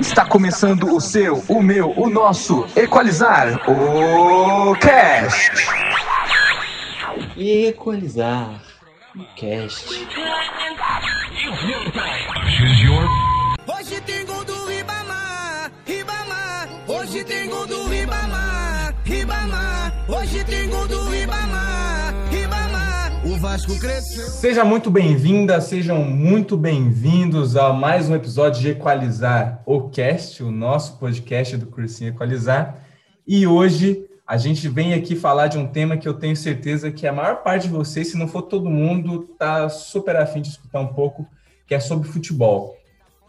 Está começando o seu, o meu, o nosso Equalizar o Cast. Equalizar o Cast. Vasco cresceu. Seja muito bem-vinda, sejam muito bem-vindos a mais um episódio de Equalizar o Cast, o nosso podcast do Cursinho Equalizar. E hoje a gente vem aqui falar de um tema que eu tenho certeza que a maior parte de vocês, se não for todo mundo, tá super afim de escutar um pouco, que é sobre futebol.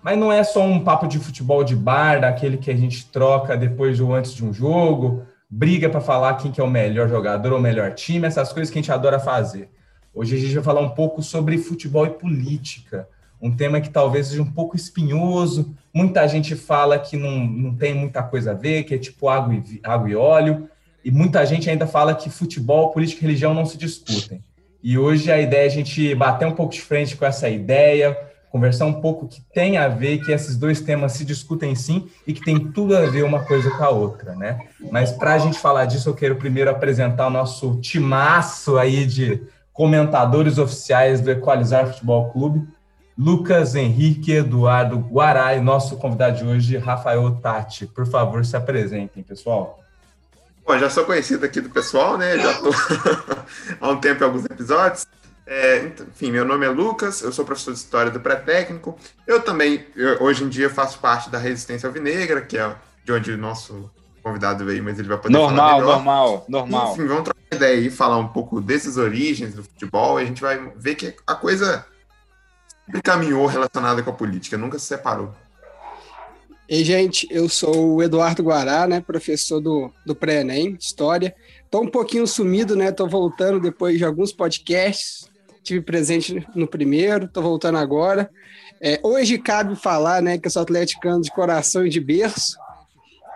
Mas não é só um papo de futebol de bar, daquele que a gente troca depois ou antes de um jogo, briga para falar quem que é o melhor jogador ou o melhor time, essas coisas que a gente adora fazer. Hoje a gente vai falar um pouco sobre futebol e política, um tema que talvez seja um pouco espinhoso. Muita gente fala que não, não tem muita coisa a ver, que é tipo água e, água e óleo, e muita gente ainda fala que futebol, política e religião não se discutem. E hoje a ideia é a gente bater um pouco de frente com essa ideia, conversar um pouco que tem a ver, que esses dois temas se discutem sim e que tem tudo a ver uma coisa com a outra, né? Mas para a gente falar disso, eu quero primeiro apresentar o nosso timaço aí de comentadores oficiais do Equalizar Futebol Clube, Lucas Henrique Eduardo Guará e nosso convidado de hoje, Rafael Tati. Por favor, se apresentem, pessoal. Bom, já sou conhecido aqui do pessoal, né? Já estou há um tempo em alguns episódios. É, enfim, meu nome é Lucas, eu sou professor de História do Pré-Técnico. Eu também, eu, hoje em dia, faço parte da Resistência Alvinegra, que é de onde o nosso convidado veio, mas ele vai poder normal, falar melhor. Normal, normal, Enfim, vamos trocar ideia e falar um pouco dessas origens do futebol. E a gente vai ver que a coisa sempre caminhou relacionada com a política, nunca se separou. Ei, gente, eu sou o Eduardo Guará, né, professor do, do Pré-ENEM, História. Estou um pouquinho sumido, né, estou voltando depois de alguns podcasts, tive presente no primeiro, estou voltando agora. É, hoje cabe falar, né, que eu sou atleticano de coração e de berço,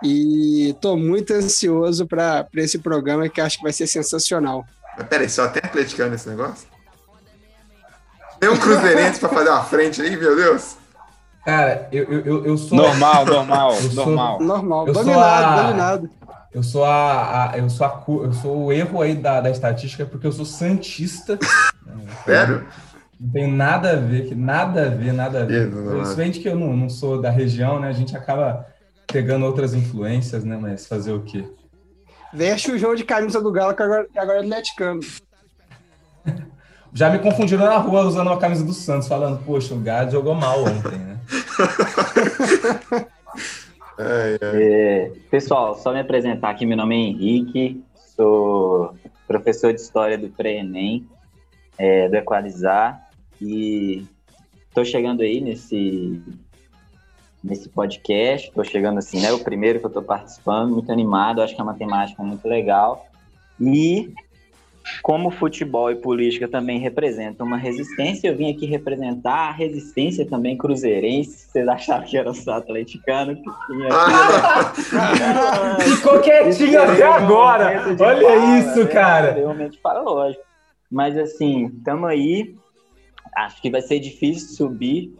e estou muito ansioso para esse programa que acho que vai ser sensacional. Mas peraí, só tem atleticano nesse negócio? Tem um cruzeirense para fazer uma frente aí, meu Deus? Cara, eu, eu, eu sou. Normal, normal, Eu sou- normal. Normal, Eu sou dominado, a- dominado. Eu sou a, a- eu sou a, eu sou o erro aí da, da estatística porque eu sou santista. Sério? Não tem nada a ver, que nada a ver, nada a ver. Principalmente que eu não, não sou da região, né? A gente acaba pegando outras influências, né? Mas fazer o quê? Veste o jogo de camisa do Galo, que agora, que agora é atleticano. Já me confundiram na rua usando uma camisa do Santos, falando, poxa, o Gado jogou mal ontem, né? É, é. É, pessoal, só me apresentar aqui, meu nome é Henrique, sou professor de História do Pré-ENEM, é, do Equalizar, e estou chegando aí nesse, nesse podcast, estou chegando assim, né, o primeiro que eu estou participando, muito animado, acho que é uma temática muito legal, e como futebol e política também representam uma resistência, eu vim aqui representar a resistência também cruzeirense, vocês acharam que era só atleticano, que tinha Ah, Ficou quietinho até agora! Olha isso, cara! Realmente para lógico. Mas assim, estamos aí. Acho que vai ser difícil subir,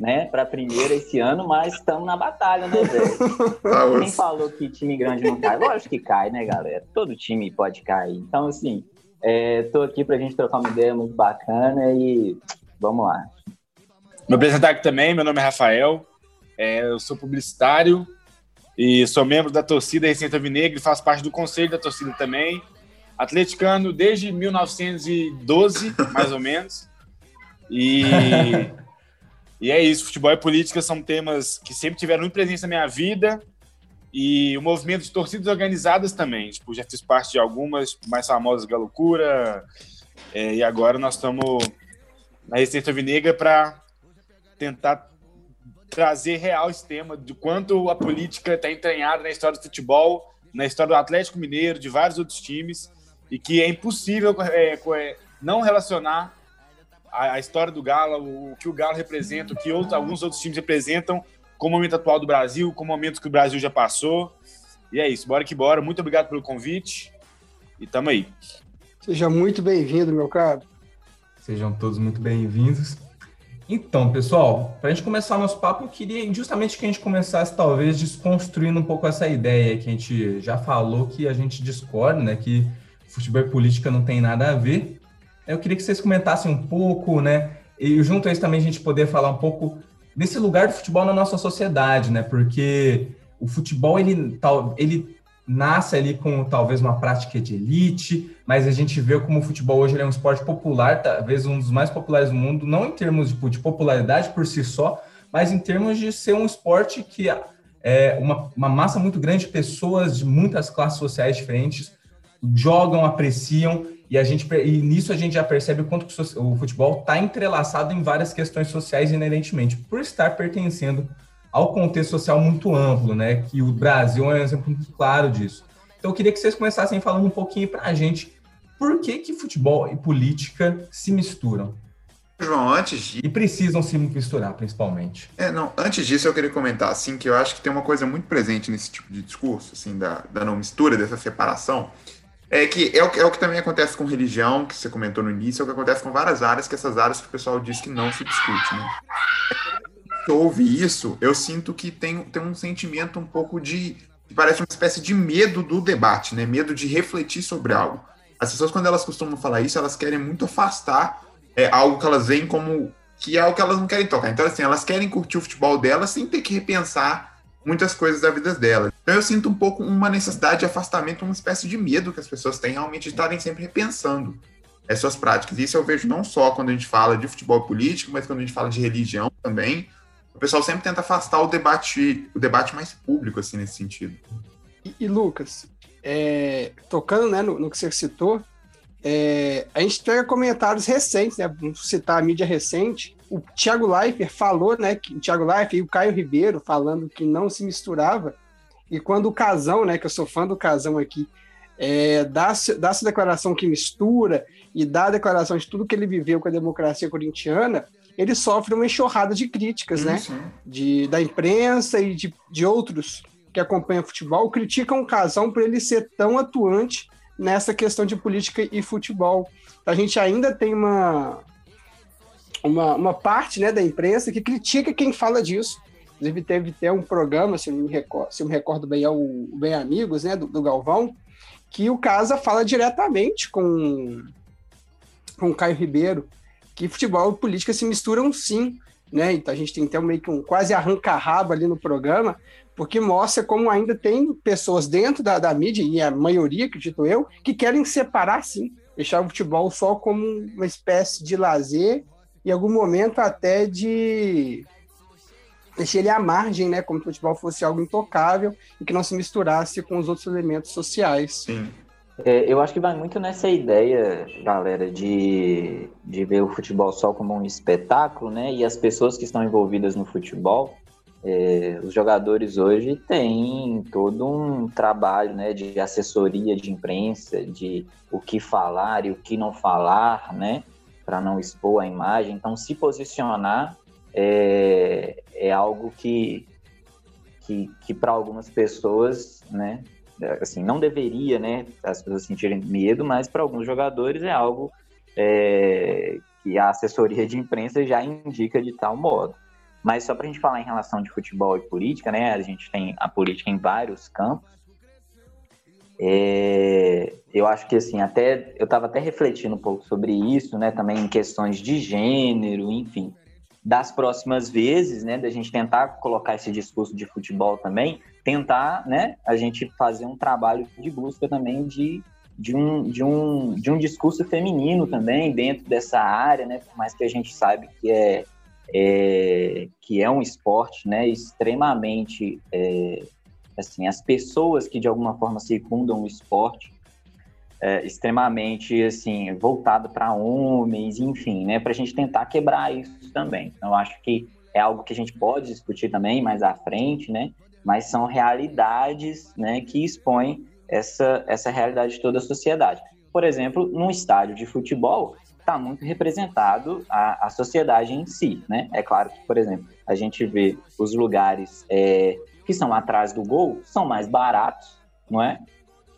né, para primeira esse ano, mas estamos na batalha, né, velho? tá, Quem falou que time grande não cai? Lógico que cai, né, galera? Todo time pode cair. Então, assim, é, tô aqui pra gente trocar uma ideia muito bacana e vamos lá. Me apresentar aqui também, meu nome é Rafael, é, eu sou publicitário e sou membro da torcida Receita Vinegra e faço parte do conselho da torcida também. Atleticano desde 1912, mais ou menos. E, e é isso, futebol e política são temas que sempre tiveram muito presente na minha vida. E o movimento de torcidas organizadas também. Tipo, já fiz parte de algumas mais famosas, Galocura. É, e agora nós estamos na Receita Vinegra para tentar trazer real esse tema de quanto a política está entranhada na história do futebol, na história do Atlético Mineiro, de vários outros times, e que é impossível é, é, não relacionar a, a história do Galo, o que o Galo representa, o que outros- alguns outros times representam, com o momento atual do Brasil, com momentos que o Brasil já passou. E é isso, bora que bora. Muito obrigado pelo convite e tamo aí. Seja muito bem-vindo, meu caro. Sejam todos muito bem-vindos. Então, pessoal, para a gente começar nosso papo, eu queria justamente que a gente começasse, talvez, desconstruindo um pouco essa ideia que a gente já falou que a gente discorda, né? Que futebol e política não tem nada a ver. Eu queria que vocês comentassem um pouco, né? E junto a isso também a gente poder falar um pouco desse lugar do futebol na nossa sociedade, né? Porque o futebol, ele, ele nasce ali com talvez uma prática de elite, mas a gente vê como o futebol hoje é um esporte popular, talvez um dos mais populares do mundo, não em termos de, de popularidade por si só, mas em termos de ser um esporte que é uma, uma massa muito grande de pessoas de muitas classes sociais diferentes jogam, apreciam e a gente e nisso a gente já percebe o quanto o futebol está entrelaçado em várias questões sociais inerentemente por estar pertencendo ao contexto social muito amplo, né? Que o Brasil é um exemplo muito claro disso. Então, eu queria que vocês começassem falando um pouquinho para a gente por que, que futebol e política se misturam. João, antes de... E precisam se misturar, principalmente. É, não, antes disso eu queria comentar, assim, que eu acho que tem uma coisa muito presente nesse tipo de discurso, assim, da, da não mistura, dessa separação, é que é o, é o que também acontece com religião, que você comentou no início, é o que acontece com várias áreas, que essas áreas que o pessoal diz que não se discute, né? eu ouve isso, eu sinto que tem, tem um sentimento um pouco de. Parece uma espécie de medo do debate, né? Medo de refletir sobre algo. As pessoas, quando elas costumam falar isso, elas querem muito afastar é, algo que elas veem como que é algo que elas não querem tocar. Então, assim, elas querem curtir o futebol delas sem ter que repensar muitas coisas da vida delas. Então, eu sinto um pouco uma necessidade de afastamento, uma espécie de medo que as pessoas têm realmente de estarem sempre repensando as suas práticas. Isso eu vejo não só quando a gente fala de futebol político, mas quando a gente fala de religião também o pessoal sempre tenta afastar o debate, o debate mais público, assim, nesse sentido. E, e Lucas, é, tocando né, no, no, que você citou, é, a gente pega comentários recentes, né? Vamos citar a mídia recente. O Thiago Leifert falou, né? Que, o Thiago Leifert e o Caio Ribeiro falando que não se misturava. E quando o Casão, né? Que eu sou fã do Casão aqui, é, dá, dá essa declaração que mistura e dá a declaração de tudo que ele viveu com a democracia corintiana, ele sofre uma enxurrada de críticas, né? De, da imprensa e de, de outros que acompanham futebol, criticam o Casão por ele ser tão atuante nessa questão de política e futebol. A gente ainda tem uma, uma, uma parte né, da imprensa que critica quem fala disso. Inclusive, teve até um programa, se eu me recordo, se eu me recordo bem, é o Bem Amigos, né, do, do Galvão, que o Casa fala diretamente com, com o Caio Ribeiro, que futebol e política se misturam sim, né? Então a gente tem até meio que um quase arranca-rabo ali no programa, porque mostra como ainda tem pessoas dentro da, da mídia, e a maioria, acredito eu, que querem separar sim, deixar o futebol só como uma espécie de lazer, em algum momento até de deixar ele à margem, né? Como se o futebol fosse algo intocável e que não se misturasse com os outros elementos sociais. Sim. É, eu acho que vai muito nessa ideia, galera, de, de ver o futebol só como um espetáculo, né? E as pessoas que estão envolvidas no futebol, é, os jogadores hoje têm todo um trabalho né, de assessoria de imprensa, de o que falar e o que não falar, né? Para não expor a imagem. Então, se posicionar é, é algo que, que, que para algumas pessoas, né? assim, não deveria, né, as pessoas sentirem medo, mas para alguns jogadores é algo é, que a assessoria de imprensa já indica de tal modo. Mas só para a gente falar em relação de futebol e política, né, a gente tem a política em vários campos. É, eu acho que assim, até eu estava até refletindo um pouco sobre isso, né, também em questões de gênero, enfim das próximas vezes, né, da gente tentar colocar esse discurso de futebol também, tentar, né, a gente fazer um trabalho de busca também de, de, um, de, um, de um discurso feminino também dentro dessa área, né, por mais que a gente sabe que é, é que é um esporte, né, extremamente, é, assim, as pessoas que de alguma forma circundam o esporte é, extremamente assim voltado para homens, enfim, né, para a gente tentar quebrar isso também. Então, eu acho que é algo que a gente pode discutir também mais à frente, né? Mas são realidades, né, que expõem essa essa realidade de toda a sociedade. Por exemplo, num estádio de futebol está muito representado a, a sociedade em si, né? É claro que, por exemplo, a gente vê os lugares é, que são atrás do gol são mais baratos, não é?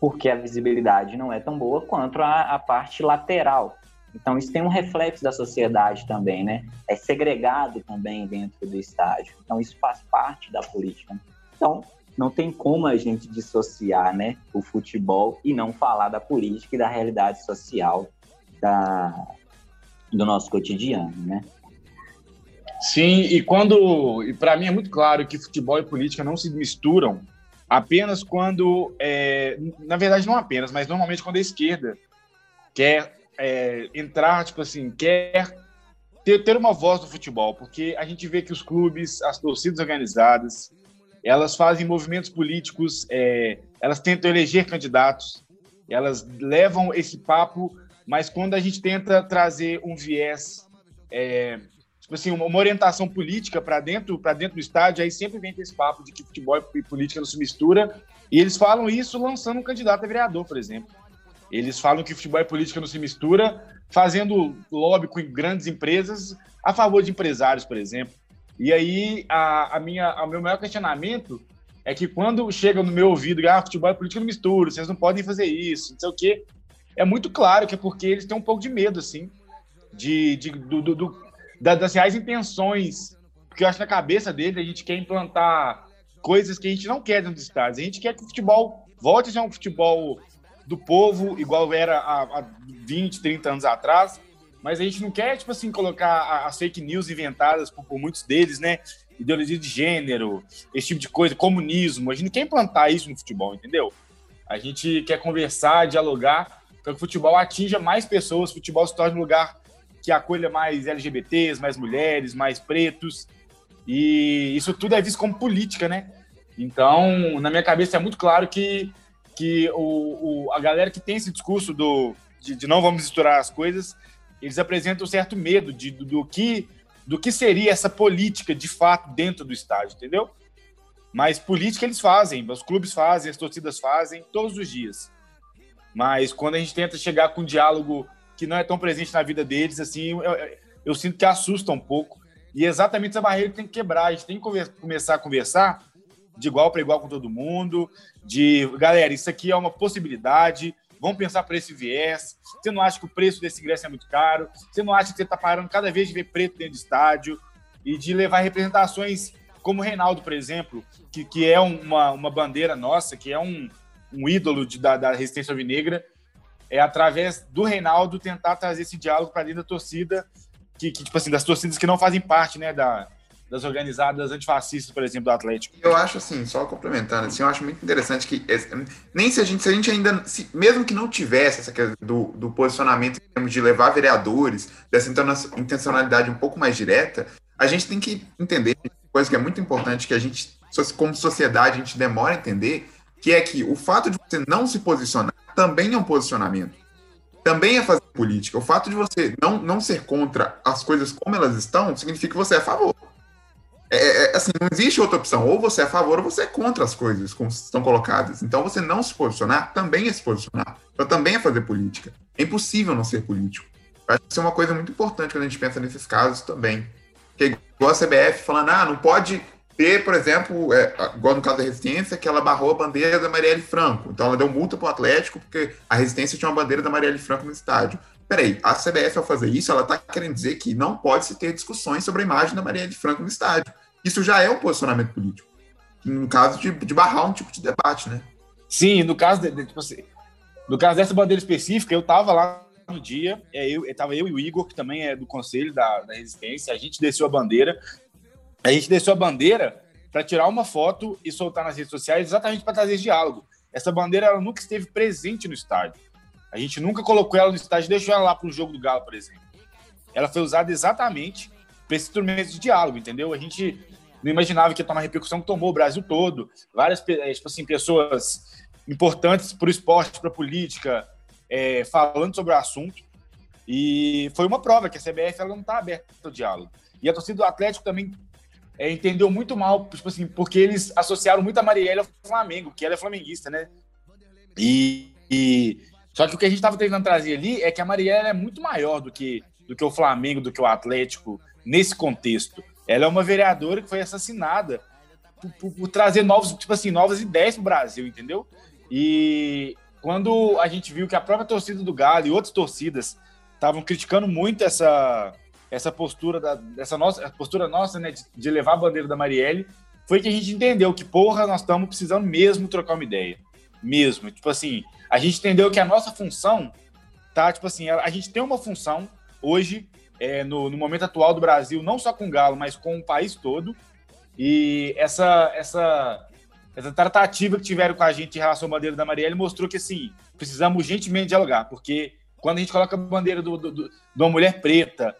porque a visibilidade não é tão boa quanto a, a parte lateral. Então, isso tem um reflexo da sociedade também, né? É segregado também dentro do estádio. Então, isso faz parte da política. Então, não tem como a gente dissociar né, o futebol e não falar da política e da realidade social da, do nosso cotidiano, né? Sim, e quando. E para mim é muito claro que futebol e política não se misturam apenas quando. É, na verdade, não apenas, mas normalmente quando a esquerda quer é, entrar, tipo assim, quer ter, ter uma voz no futebol, porque a gente vê que os clubes, as torcidas organizadas, elas fazem movimentos políticos, é, elas tentam eleger candidatos, elas levam esse papo, mas quando a gente tenta trazer um viés, é, assim, uma, orientação política para dentro, para dentro do estádio, aí sempre vem esse papo de que futebol e política não se mistura, e eles falam isso lançando um candidato a vereador, por exemplo. Eles falam que futebol e política não se mistura, fazendo lobby com grandes empresas a favor de empresários, por exemplo. E aí, a, a minha, o meu maior questionamento é que quando chega no meu ouvido, ah, futebol e política não mistura, vocês não podem fazer isso, não sei o quê, é muito claro que é porque eles têm um pouco de medo, assim, de, de do, do, do, das reais intenções, porque eu acho que na cabeça deles a gente quer implantar coisas que a gente não quer dentro dos estádios. A gente quer que o futebol volte a ser um futebol do povo, igual era há, há 20, 30 anos atrás, mas a gente não quer, tipo assim, colocar as fake news inventadas por, por, muitos deles, né? Ideologia de gênero, esse tipo de coisa, comunismo. A gente não quer implantar isso no futebol, entendeu? A gente quer conversar, dialogar, para que o futebol atinja mais pessoas, o futebol se torne um lugar que acolha mais LGBTs, mais mulheres, mais pretos. E isso tudo é visto como política, né? Então, na minha cabeça é muito claro que que o, o, a galera que tem esse discurso do, de, de, não vamos misturar as coisas, eles apresentam um certo medo de, do, do, que, do que seria essa política de fato dentro do estádio, entendeu? Mas política eles fazem, os clubes fazem, as torcidas fazem todos os dias. Mas quando a gente tenta chegar com um diálogo que não é tão presente na vida deles, assim, eu, eu, eu sinto que assusta um pouco. E é exatamente essa barreira que tem que quebrar. A gente tem que começar a conversar de igual para igual com todo mundo, de galera, isso aqui é uma possibilidade, vamos pensar por esse viés. Você não acha que o preço desse ingresso é muito caro? Você não acha que você está parando cada vez de ver preto dentro do estádio e de levar representações como o Reinaldo, por exemplo, que, que é uma, uma bandeira nossa, que é um, um ídolo de, da, da resistência alvinegra, é através do Reinaldo tentar trazer esse diálogo para dentro da torcida, que, que, tipo assim, das torcidas que não fazem parte, né, da, das organizadas antifascistas, por exemplo, do Atlético. Eu acho assim, só complementando, assim, eu acho muito interessante que nem se a gente, se a gente ainda, se, mesmo que não tivesse essa questão do, do posicionamento em termos de levar vereadores, dessa intencionalidade um pouco mais direta, a gente tem que entender, coisa que é muito importante, que a gente, como sociedade, a gente demora a entender, que é que o fato de você não se posicionar também é um posicionamento. Também é fazer política. O fato de você não, não ser contra as coisas como elas estão, significa que você é a favor. É, é, é, assim, não existe outra opção. Ou você é a favor ou você é contra as coisas como estão colocadas. Então, você não se posicionar também é se posicionar. Então, também é fazer política. É impossível não ser político. Eu acho que isso é uma coisa muito importante quando a gente pensa nesses casos também. Que é igual a CBF falando, ah, não pode ter, por exemplo, é, igual no caso da Resistência, que ela barrou a bandeira da Marielle Franco. Então, ela deu multa para o Atlético porque a Resistência tinha uma bandeira da Marielle Franco no estádio. Peraí, a CBF, ao fazer isso, ela está querendo dizer que não pode se ter discussões sobre a imagem da Marielle Franco no estádio. Isso já é um posicionamento político. No caso de, de barrar um tipo de debate, né? Sim, no caso, de, de, tipo assim, no caso dessa bandeira específica, eu estava lá no dia, é, eu, tava eu e o Igor, que também é do conselho da, da resistência, a gente desceu a bandeira. A gente desceu a bandeira para tirar uma foto e soltar nas redes sociais exatamente para trazer diálogo. Essa bandeira ela nunca esteve presente no estádio. A gente nunca colocou ela no estádio, deixou ela lá para o jogo do Galo, por exemplo. Ela foi usada exatamente para esse instrumento de diálogo, entendeu? A gente não imaginava que ia tomar repercussão que tomou o Brasil todo. Várias eh, tipo assim, pessoas importantes para o esporte, para a política, é, falando sobre o assunto. E foi uma prova que a CBF ela não está aberta ao diálogo. E a torcida do Atlético também é, entendeu muito mal, tipo assim, porque eles associaram muito a Marielle ao Flamengo, que ela é flamenguista, né? E, e... só que o que a gente estava tentando trazer ali é que a Marielle é muito maior do que do que o Flamengo, do que o Atlético nesse contexto. Ela é uma vereadora que foi assassinada por, por, por trazer novos, tipo assim, novas ideias para o Brasil, entendeu? E quando a gente viu que a própria torcida do Galo e outras torcidas estavam criticando muito essa, essa postura da, dessa nossa postura nossa, né, de, de, levar a bandeira da Marielle, foi que a gente entendeu que, porra, nós estamos precisando mesmo trocar uma ideia. Mesmo. Tipo assim, a gente entendeu que a nossa função tá, tipo assim, a, a gente tem uma função hoje, é, no, no momento atual do Brasil, não só com o Galo, mas com o país todo. E essa, essa, essa tratativa que tiveram com a gente em relação à bandeira da Marielle mostrou que, assim, precisamos urgentemente dialogar, porque quando a gente coloca a bandeira do, do, de uma mulher preta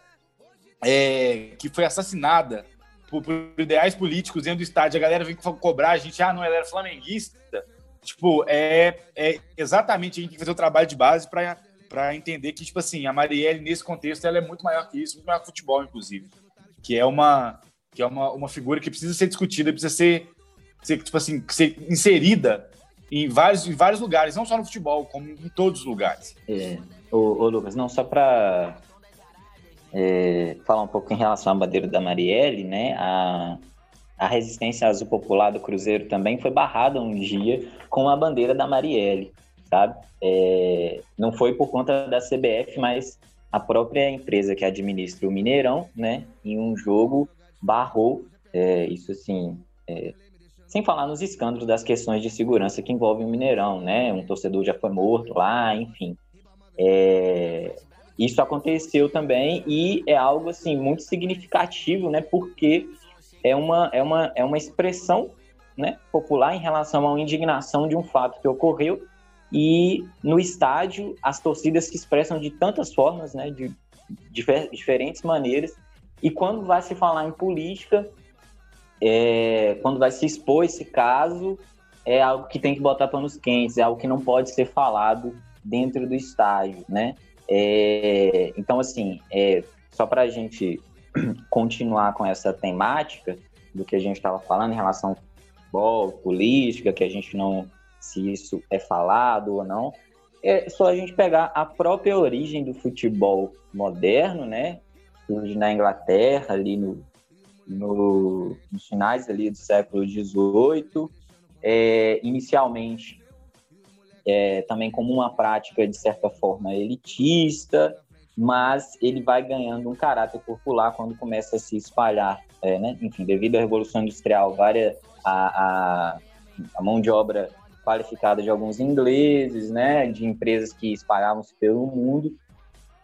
é, que foi assassinada por, por, ideais políticos dentro do estádio, a galera vem cobrar a gente, ah, não, ela era flamenguista. Tipo, é, é exatamente a gente tem que fazer o trabalho de base para entender que, tipo assim, a Marielle, nesse contexto, ela é muito maior que isso, muito maior que futebol, inclusive. Que é uma, que é uma, uma figura que precisa ser discutida, precisa ser, ser, tipo assim, ser inserida em vários, em vários lugares, não só no futebol, como em todos os lugares. É, ô, ô Lucas, não, só para é, falar um pouco em relação à bandeira da Marielle, né? A, a resistência azul popular do Cruzeiro também foi barrada um dia com a bandeira da Marielle sabe? É, não foi por conta da CBF, mas a própria empresa que administra o Mineirão, né, em um jogo barrou, é, isso assim, é, sem falar nos escândalos das questões de segurança que envolvem o Mineirão, né, um torcedor já foi morto lá, enfim. É, isso aconteceu também e é algo assim muito significativo, né, porque é uma, é uma, é uma expressão né, popular em relação uma indignação de um fato que ocorreu e no estádio, as torcidas se expressam de tantas formas, né, de, diferentes maneiras. E quando vai se falar em política, é, quando vai se expor esse caso, é algo que tem que botar panos quentes, é algo que não pode ser falado dentro do estádio, né? É, então, assim, é, só para a gente continuar com essa temática do que a gente estava falando em relação ao futebol, política, que a gente não se isso é falado ou não. É só a gente pegar a própria origem do futebol moderno, né? Surge na Inglaterra, ali no, no, nos finais ali do século XVIII, é, inicialmente é, também como uma prática, de certa forma, elitista, mas ele vai ganhando um caráter popular quando começa a se espalhar, é, né? enfim, devido à Revolução Industrial, várias, a, a, a mão de obra qualificada de alguns ingleses, né, de empresas que espalhavam-se pelo mundo.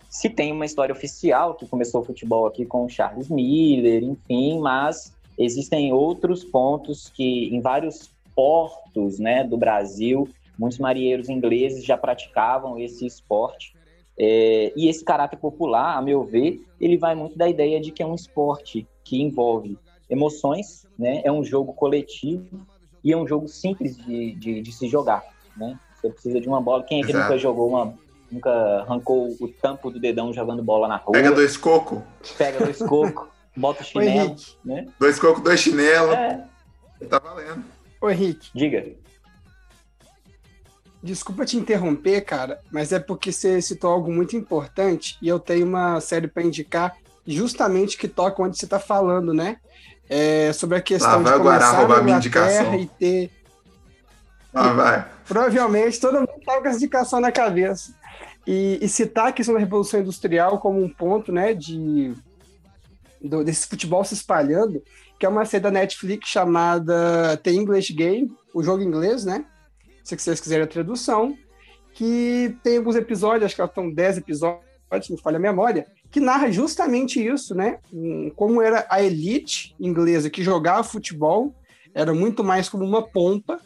Se tem uma história oficial que começou o futebol aqui com Charles Miller, enfim, mas existem outros pontos que em vários portos, né, do Brasil, muitos marinheiros ingleses já praticavam esse esporte. É, e esse caráter popular, a meu ver, ele vai muito da ideia de que é um esporte que envolve emoções, né? É um jogo coletivo e é um jogo simples de, de, de se jogar, né? Você precisa de uma bola. Quem aqui nunca jogou uma. Nunca arrancou o tampo do dedão jogando bola na rua? Pega dois cocos. Pega dois cocos, bota o chinelo. né? Dois cocos, dois chinelos. É. Tá valendo. Ô, Henrique. Diga. Desculpa te interromper, cara, mas é porque você citou algo muito importante e eu tenho uma série para indicar justamente que toca onde você está falando, né? é, sobre a questão de começar roubar minha indicação. e ter. Ah, vai. Provavelmente todo mundo estava com essa indicação na cabeça. E, e, citar a questão da Revolução Industrial como um ponto né, de, do, desse futebol se espalhando, que é uma série da Netflix chamada The English Game, o jogo inglês, né? Se vocês quiserem a tradução, que tem alguns episódios, acho que estão 10 episódios, me falha a memória, que narra justamente isso, né? Como era a elite inglesa que jogava futebol, era muito mais como uma pompa,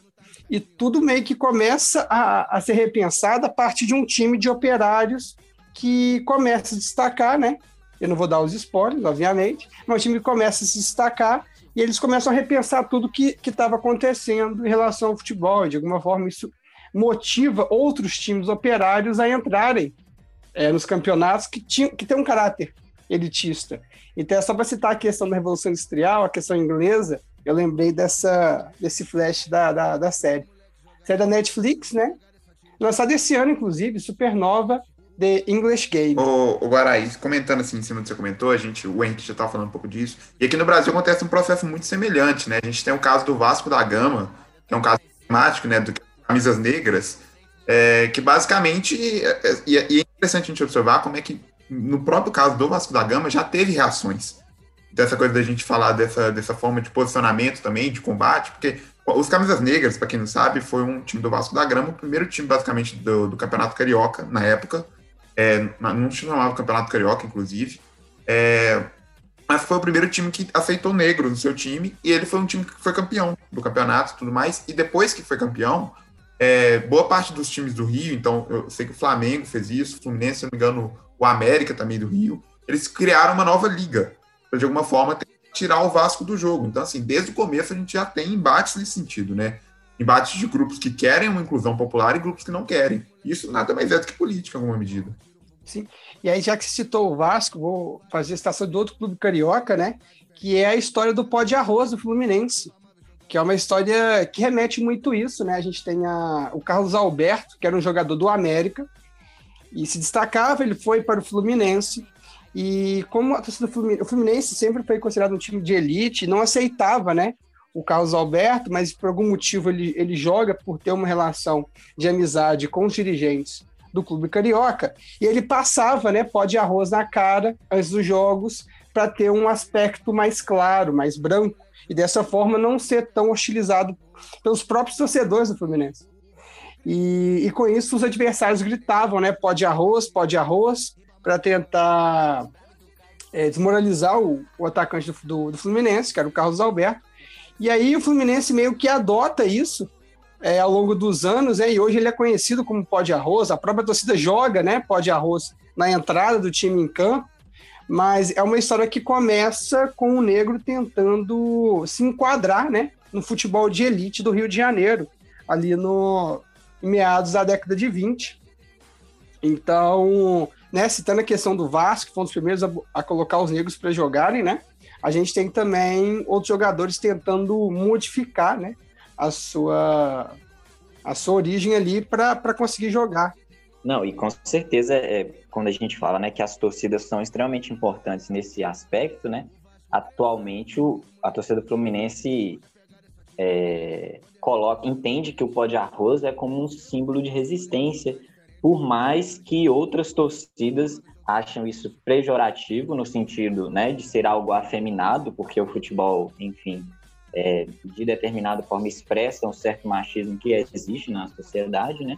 e tudo meio que começa a, a ser repensado a partir de um time de operários que começa a destacar, né? Eu não vou dar os spoilers, obviamente, mas o time começa a se destacar e eles começam a repensar tudo que estava acontecendo em relação ao futebol. De alguma forma, isso motiva outros times operários a entrarem é, nos campeonatos que, tinha, que tem um caráter elitista. Então, é só para citar a questão da Revolução Industrial, a questão inglesa, eu lembrei dessa, desse flash da, da, da série. Série da Netflix, né? Lançada esse ano, inclusive, supernova, The English Game. O, o Guaraí, comentando assim em cima do que você comentou, a gente, o Henrique já estava falando um pouco disso. E aqui no Brasil acontece um processo muito semelhante, né? A gente tem o caso do Vasco da Gama, que é um caso temático, né? Do Camisas Negras, é, que basicamente, é, é, e é, é interessante a gente observar como é que no próprio caso do Vasco da Gama, já teve reações. Dessa coisa da gente falar dessa, dessa forma de posicionamento também, de combate, porque os Camisas Negras, para quem não sabe, foi um time do Vasco da Gama, o primeiro time basicamente do, do Campeonato Carioca na época. É, não se chamava Campeonato Carioca, inclusive. É, mas foi o primeiro time que aceitou negro no seu time e ele foi um time que foi campeão do campeonato e tudo mais. E depois que foi campeão, é, boa parte dos times do Rio, então eu sei que o Flamengo fez isso, o Fluminense, se não me engano, o América também do Rio, eles criaram uma nova liga para de alguma forma tirar o Vasco do jogo. Então, assim, desde o começo a gente já tem embates nesse sentido, né? Embates de grupos que querem uma inclusão popular e grupos que não querem. Isso nada mais é do que política, em alguma medida. Sim. E aí, já que citou o Vasco, vou fazer a citação do outro clube carioca, né? Que é a história do pó de arroz do Fluminense. Que é uma história que remete muito isso, né? A gente tem a, o Carlos Alberto, que era um jogador do América, e se destacava, ele foi para o Fluminense. E como a torcida do Fluminense, o Fluminense sempre foi considerado um time de elite, não aceitava, né? O Carlos Alberto, mas por algum motivo ele, ele joga por ter uma relação de amizade com os dirigentes do clube carioca, e ele passava, né, pó de arroz na cara antes dos jogos para ter um aspecto mais claro, mais branco, e dessa forma não ser tão hostilizado pelos próprios torcedores do Fluminense. E, e com isso os adversários gritavam, né, pó de arroz, pó de arroz, para tentar é, desmoralizar o, o atacante do, do, do, Fluminense, que era o Carlos Alberto. E aí o Fluminense meio que adota isso é, ao longo dos anos, né? e hoje ele é conhecido como pó de arroz, a própria torcida joga né, pó de arroz na entrada do time em campo, mas é uma história que começa com o negro tentando se enquadrar né, no futebol de elite do Rio de Janeiro, ali no meados da década de 20. Então, né, citando a questão do Vasco, que foi um dos primeiros a, a colocar os negros para jogarem, né? A gente tem também outros jogadores tentando modificar, né, a sua, a sua origem ali para conseguir jogar. Não, e com certeza, é, quando a gente fala né, que as torcidas são extremamente importantes nesse aspecto, né? Atualmente, o, a torcida Fluminense é, coloca, entende que o pó de arroz é como um símbolo de resistência, por mais que outras torcidas acham isso pejorativo no sentido né, de ser algo afeminado, porque o futebol, enfim, é, de determinada forma expressa um certo machismo que existe na sociedade, né?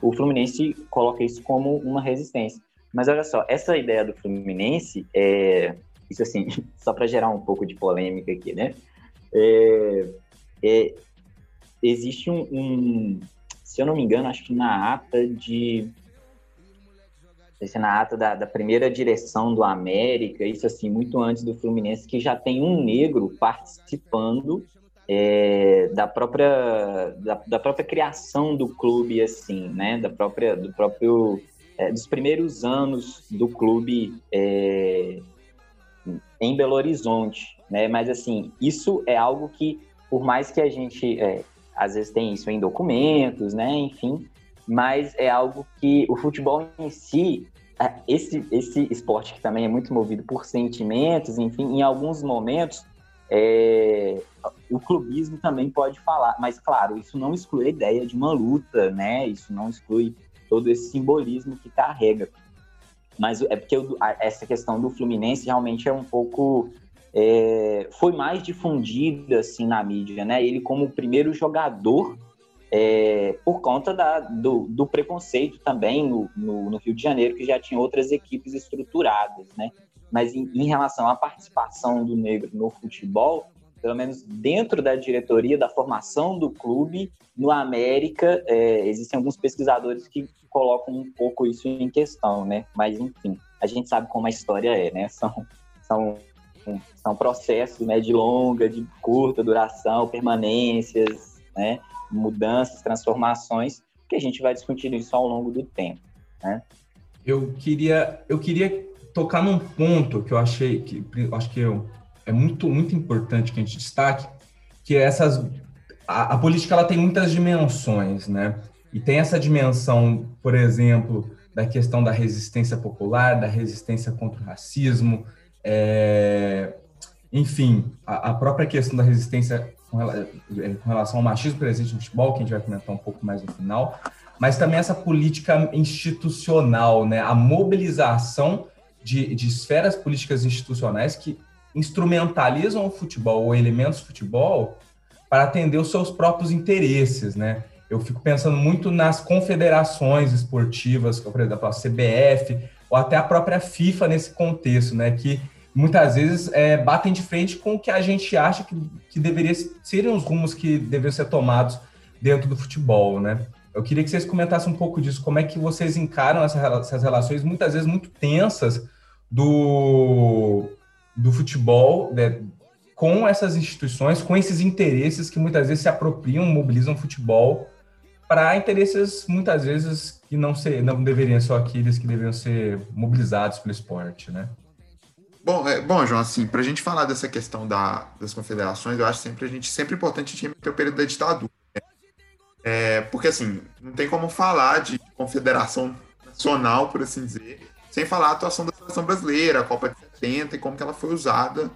O Fluminense coloca isso como uma resistência. Mas olha só, essa ideia do Fluminense, é, isso assim, só para gerar um pouco de polêmica aqui, né? É, é, existe um, um, se eu não me engano, acho que na ata de esse ata da, da, primeira direção do América, isso assim, muito antes do Fluminense, que já tem um negro participando é, da própria da, da, própria criação do clube, assim, né, da própria do próprio é, dos primeiros anos do clube é, em Belo Horizonte, né, mas assim, isso é algo que por mais que a gente é, às vezes tem isso em documentos, né, enfim, mas é algo que o futebol em si esse, esse esporte que também é muito movido por sentimentos, enfim, em alguns momentos é, o clubismo também pode falar, mas claro, isso não exclui a ideia de uma luta, né? Isso não exclui todo esse simbolismo que carrega. Mas é porque eu, essa questão do Fluminense realmente é um pouco é, foi mais difundida assim na mídia, né? Ele como o primeiro jogador é, por conta da, do, do, preconceito também no, no, no, Rio de Janeiro, que já tinha outras equipes estruturadas, né? Mas em, em, relação à participação do negro no futebol, pelo menos dentro da diretoria, da formação do clube, no América, é, existem alguns pesquisadores que colocam um pouco isso em questão, né? Mas, enfim, a gente sabe como a história é, né? São, são, são processos né, de longa, de curta duração, permanências, né? mudanças, transformações, que a gente vai discutir isso ao longo do tempo. Né? Eu queria, eu queria tocar num ponto que eu achei que acho que eu, é muito muito importante que a gente destaque, que é essas a, a, política ela tem muitas dimensões, né? E tem essa dimensão, por exemplo, da questão da resistência popular, da resistência contra o racismo, é, enfim, a, a própria questão da resistência é, com relação ao machismo presente no futebol, que a gente vai comentar um pouco mais no final, mas também essa política institucional, né? a mobilização de, de esferas políticas institucionais que instrumentalizam o futebol ou elementos do futebol para atender os seus próprios interesses, né? Eu fico pensando muito nas confederações esportivas, por exemplo, a CBF, ou até a própria FIFA nesse contexto, né? Que muitas vezes é, batem de frente com o que a gente acha que, que deveria serem os rumos que deveriam ser tomados dentro do futebol, né? Eu queria que vocês comentassem um pouco disso, como é que vocês encaram essas relações muitas vezes muito tensas do, do futebol né, com essas instituições, com esses interesses que muitas vezes se apropriam, mobilizam o futebol para interesses muitas vezes que não, ser, não deveriam ser aqueles que deveriam ser mobilizados pelo esporte, né? Bom, é, bom, João, assim, para a gente falar dessa questão da, das confederações, eu acho sempre a gente sempre importante a gente remeter o período da ditadura. Né? É, porque assim, não tem como falar de confederação nacional, por assim dizer, sem falar a atuação da seleção brasileira, a Copa de 70 e como que ela foi usada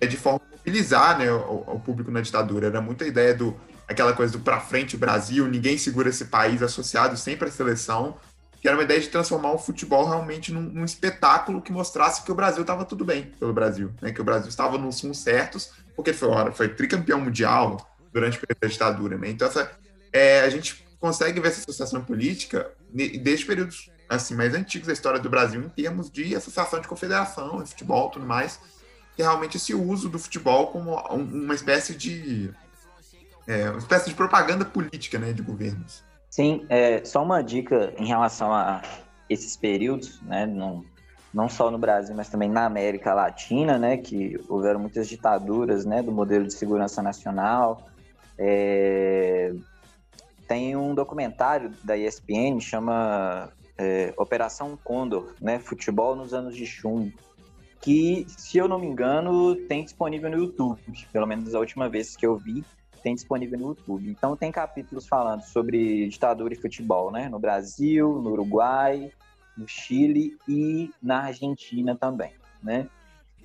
é, de forma a mobilizar né, o, o, público na ditadura. Era muita ideia do aquela coisa do para frente Brasil, ninguém segura esse país associado sempre à seleção que era uma ideia de transformar o futebol realmente num, num espetáculo que mostrasse que o Brasil estava tudo bem pelo Brasil, né? que o Brasil estava nos rumos certos, porque foi, foi tricampeão mundial durante a ditadura. Né? Então, essa, é, a gente consegue ver essa associação política desde períodos assim, mais antigos da história do Brasil, em termos de associação de confederação, de futebol tudo mais, que é realmente esse uso do futebol como uma espécie de é, uma espécie de propaganda política né, de governos. Sim, é, só uma dica em relação a esses períodos, né, não, não só no Brasil, mas também na América Latina, né, que houveram muitas ditaduras, né, do modelo de segurança nacional. É, tem um documentário da ESPN chama é, Operação Condor, né, futebol nos anos de chumbo, que, se eu não me engano, tem disponível no YouTube, pelo menos a última vez que eu vi tem disponível no YouTube. Então tem capítulos falando sobre ditadura e futebol, né? No Brasil, no Uruguai, no Chile e na Argentina também, né?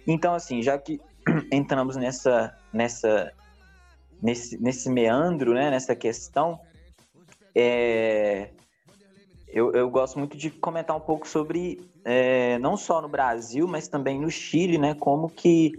Então assim, já que entramos nessa nessa nesse, nesse meandro, né? Nessa questão, é, eu, eu gosto muito de comentar um pouco sobre é, não só no Brasil, mas também no Chile, né? Como que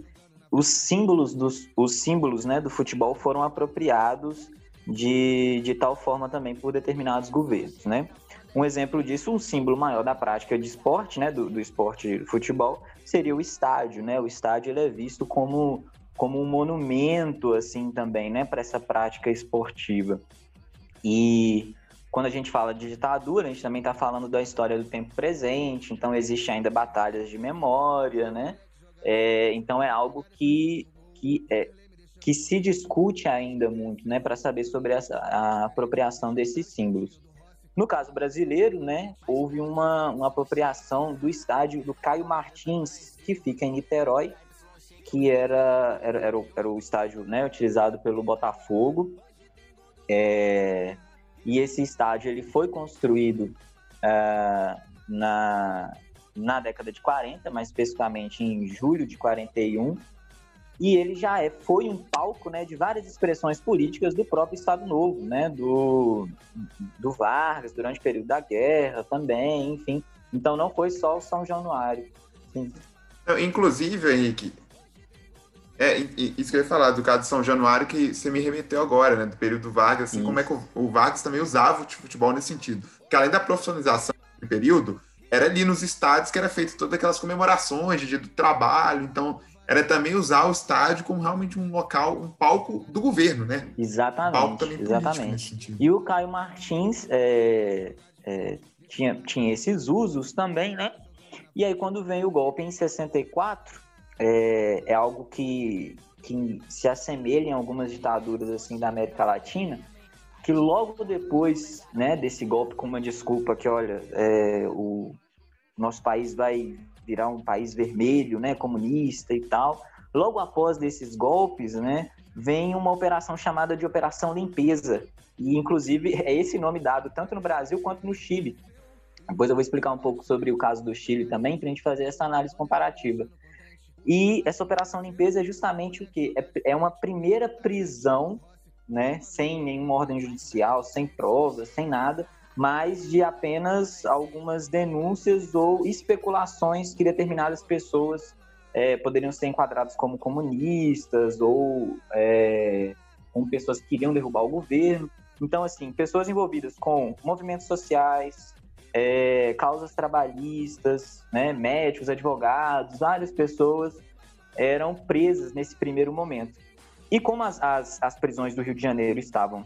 os símbolos dos os símbolos né, do futebol foram apropriados de, de tal forma também por determinados governos, né? Um exemplo disso, um símbolo maior da prática de esporte, né, do, do esporte futebol, seria o estádio, né? O estádio ele é visto como, como um monumento, assim, também, né, para essa prática esportiva. E quando a gente fala de ditadura, a gente também está falando da história do tempo presente, então existe ainda batalhas de memória, né? É, então é algo que, que, é, que se discute ainda muito, né, para saber sobre essa, a apropriação desses símbolos. No caso brasileiro, né, houve uma, uma apropriação do estádio do Caio Martins, que fica em Niterói, que era, era, era, o, era o estádio né, utilizado pelo Botafogo. É, e esse estádio ele foi construído uh, na, na década de 40, mais especificamente em julho de 41, e ele já é, foi um palco né, de várias expressões políticas do próprio Estado Novo, né, do, do Vargas, durante o período da guerra também, enfim. Então não foi só o São Januário. Sim. Inclusive, Henrique, é, isso que eu ia falar, do caso de São Januário, que você me remeteu agora, né, do período do Vargas, assim, como é que o, o Vargas também usava o futebol nesse sentido. Porque além da profissionalização do período, era ali nos estádios que era feito todas aquelas comemorações de dia do trabalho, então era também usar o estádio como realmente um local, um palco do governo, né? Exatamente. Um exatamente. E o Caio Martins é, é, tinha, tinha esses usos também, né? E aí quando vem o golpe em 64, é, é algo que, que se assemelha em algumas ditaduras assim da América Latina, que logo depois né, desse golpe, com uma desculpa que, olha, é, o nosso país vai virar um país vermelho, né, comunista e tal, logo após desses golpes, né, vem uma operação chamada de Operação Limpeza. E, inclusive, é esse nome dado tanto no Brasil quanto no Chile. Depois eu vou explicar um pouco sobre o caso do Chile também, para a gente fazer essa análise comparativa. E essa Operação Limpeza é justamente o quê? É, é uma primeira prisão né, sem nenhuma ordem judicial, sem provas, sem nada, mas de apenas algumas denúncias ou especulações que determinadas pessoas é, poderiam ser enquadradas como comunistas ou é, como pessoas que queriam derrubar o governo. Então, assim, pessoas envolvidas com movimentos sociais, é, causas trabalhistas, né, médicos, advogados, várias pessoas eram presas nesse primeiro momento. E como as, as, as prisões do Rio de Janeiro estavam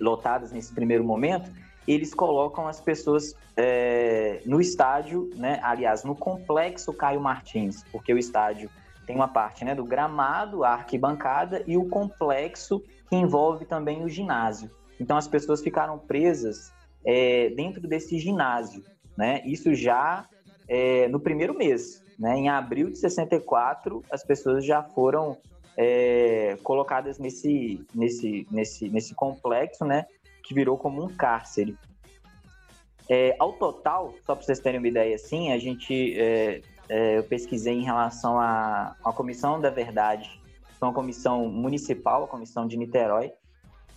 lotadas nesse primeiro momento, eles colocam as pessoas é, no estádio, né? Aliás, no complexo Caio Martins, porque o estádio tem uma parte né, do gramado, a arquibancada e o complexo que envolve também o ginásio. Então as pessoas ficaram presas é, dentro desse ginásio, né? Isso já é, no primeiro mês, né? Em abril de 64, as pessoas já foram é, colocadas nesse, nesse, nesse, nesse complexo, né? que virou como um cárcere. É, ao total, só para vocês terem uma ideia assim, a gente é, é, eu pesquisei em relação à, à Comissão da Verdade, que é uma comissão municipal, a Comissão de Niterói,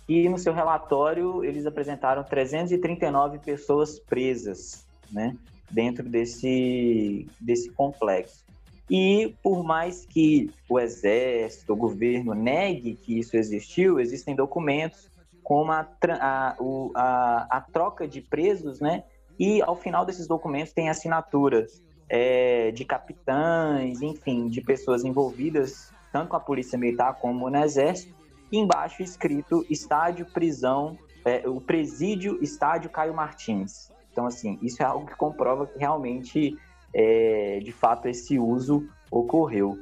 e no seu relatório eles apresentaram 339 pessoas presas, né, dentro desse, desse complexo. E por mais que o exército, o governo negue que isso existiu, existem documentos como a, a, a, a troca de presos, né? E ao final desses documentos tem assinaturas é, de capitães, enfim, de pessoas envolvidas tanto com a polícia militar como no exército. E embaixo escrito estádio prisão, é, o presídio estádio Caio Martins. Então assim, isso é algo que comprova que realmente, é, de fato, esse uso ocorreu.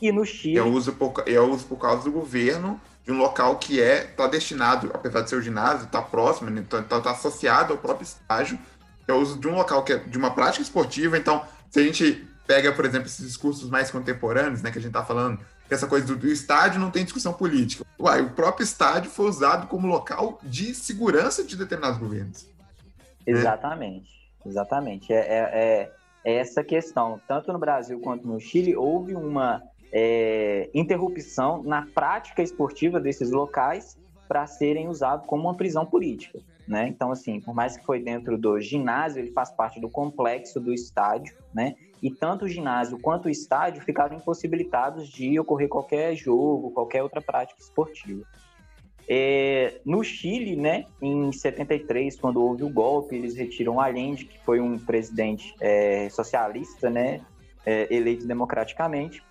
E no Chile. Eu uso por, eu uso por causa do governo de um local que é tá destinado, apesar de ser o ginásio, tá próximo, né, tá, tá, tá, associado ao próprio estágio, é o uso de um local que é de uma prática esportiva. Então, se a gente pega, por exemplo, esses discursos mais contemporâneos, né, que a gente tá falando, essa coisa do, do estádio não tem discussão política. Uai, o próprio estádio foi usado como local de segurança de determinados governos. Exatamente, né? exatamente. É, é, é, é essa questão. Tanto no Brasil quanto no Chile, houve uma é, interrupção na prática esportiva desses locais para serem usados como uma prisão política. Né? Então, assim, por mais que foi dentro do ginásio, ele faz parte do complexo do estádio, né? E tanto o ginásio quanto o estádio ficaram impossibilitados de ocorrer qualquer jogo, qualquer outra prática esportiva. É, no Chile, né, em 73, quando houve o golpe, eles retiram Allende, que foi um presidente é, socialista, né, é, eleito democraticamente,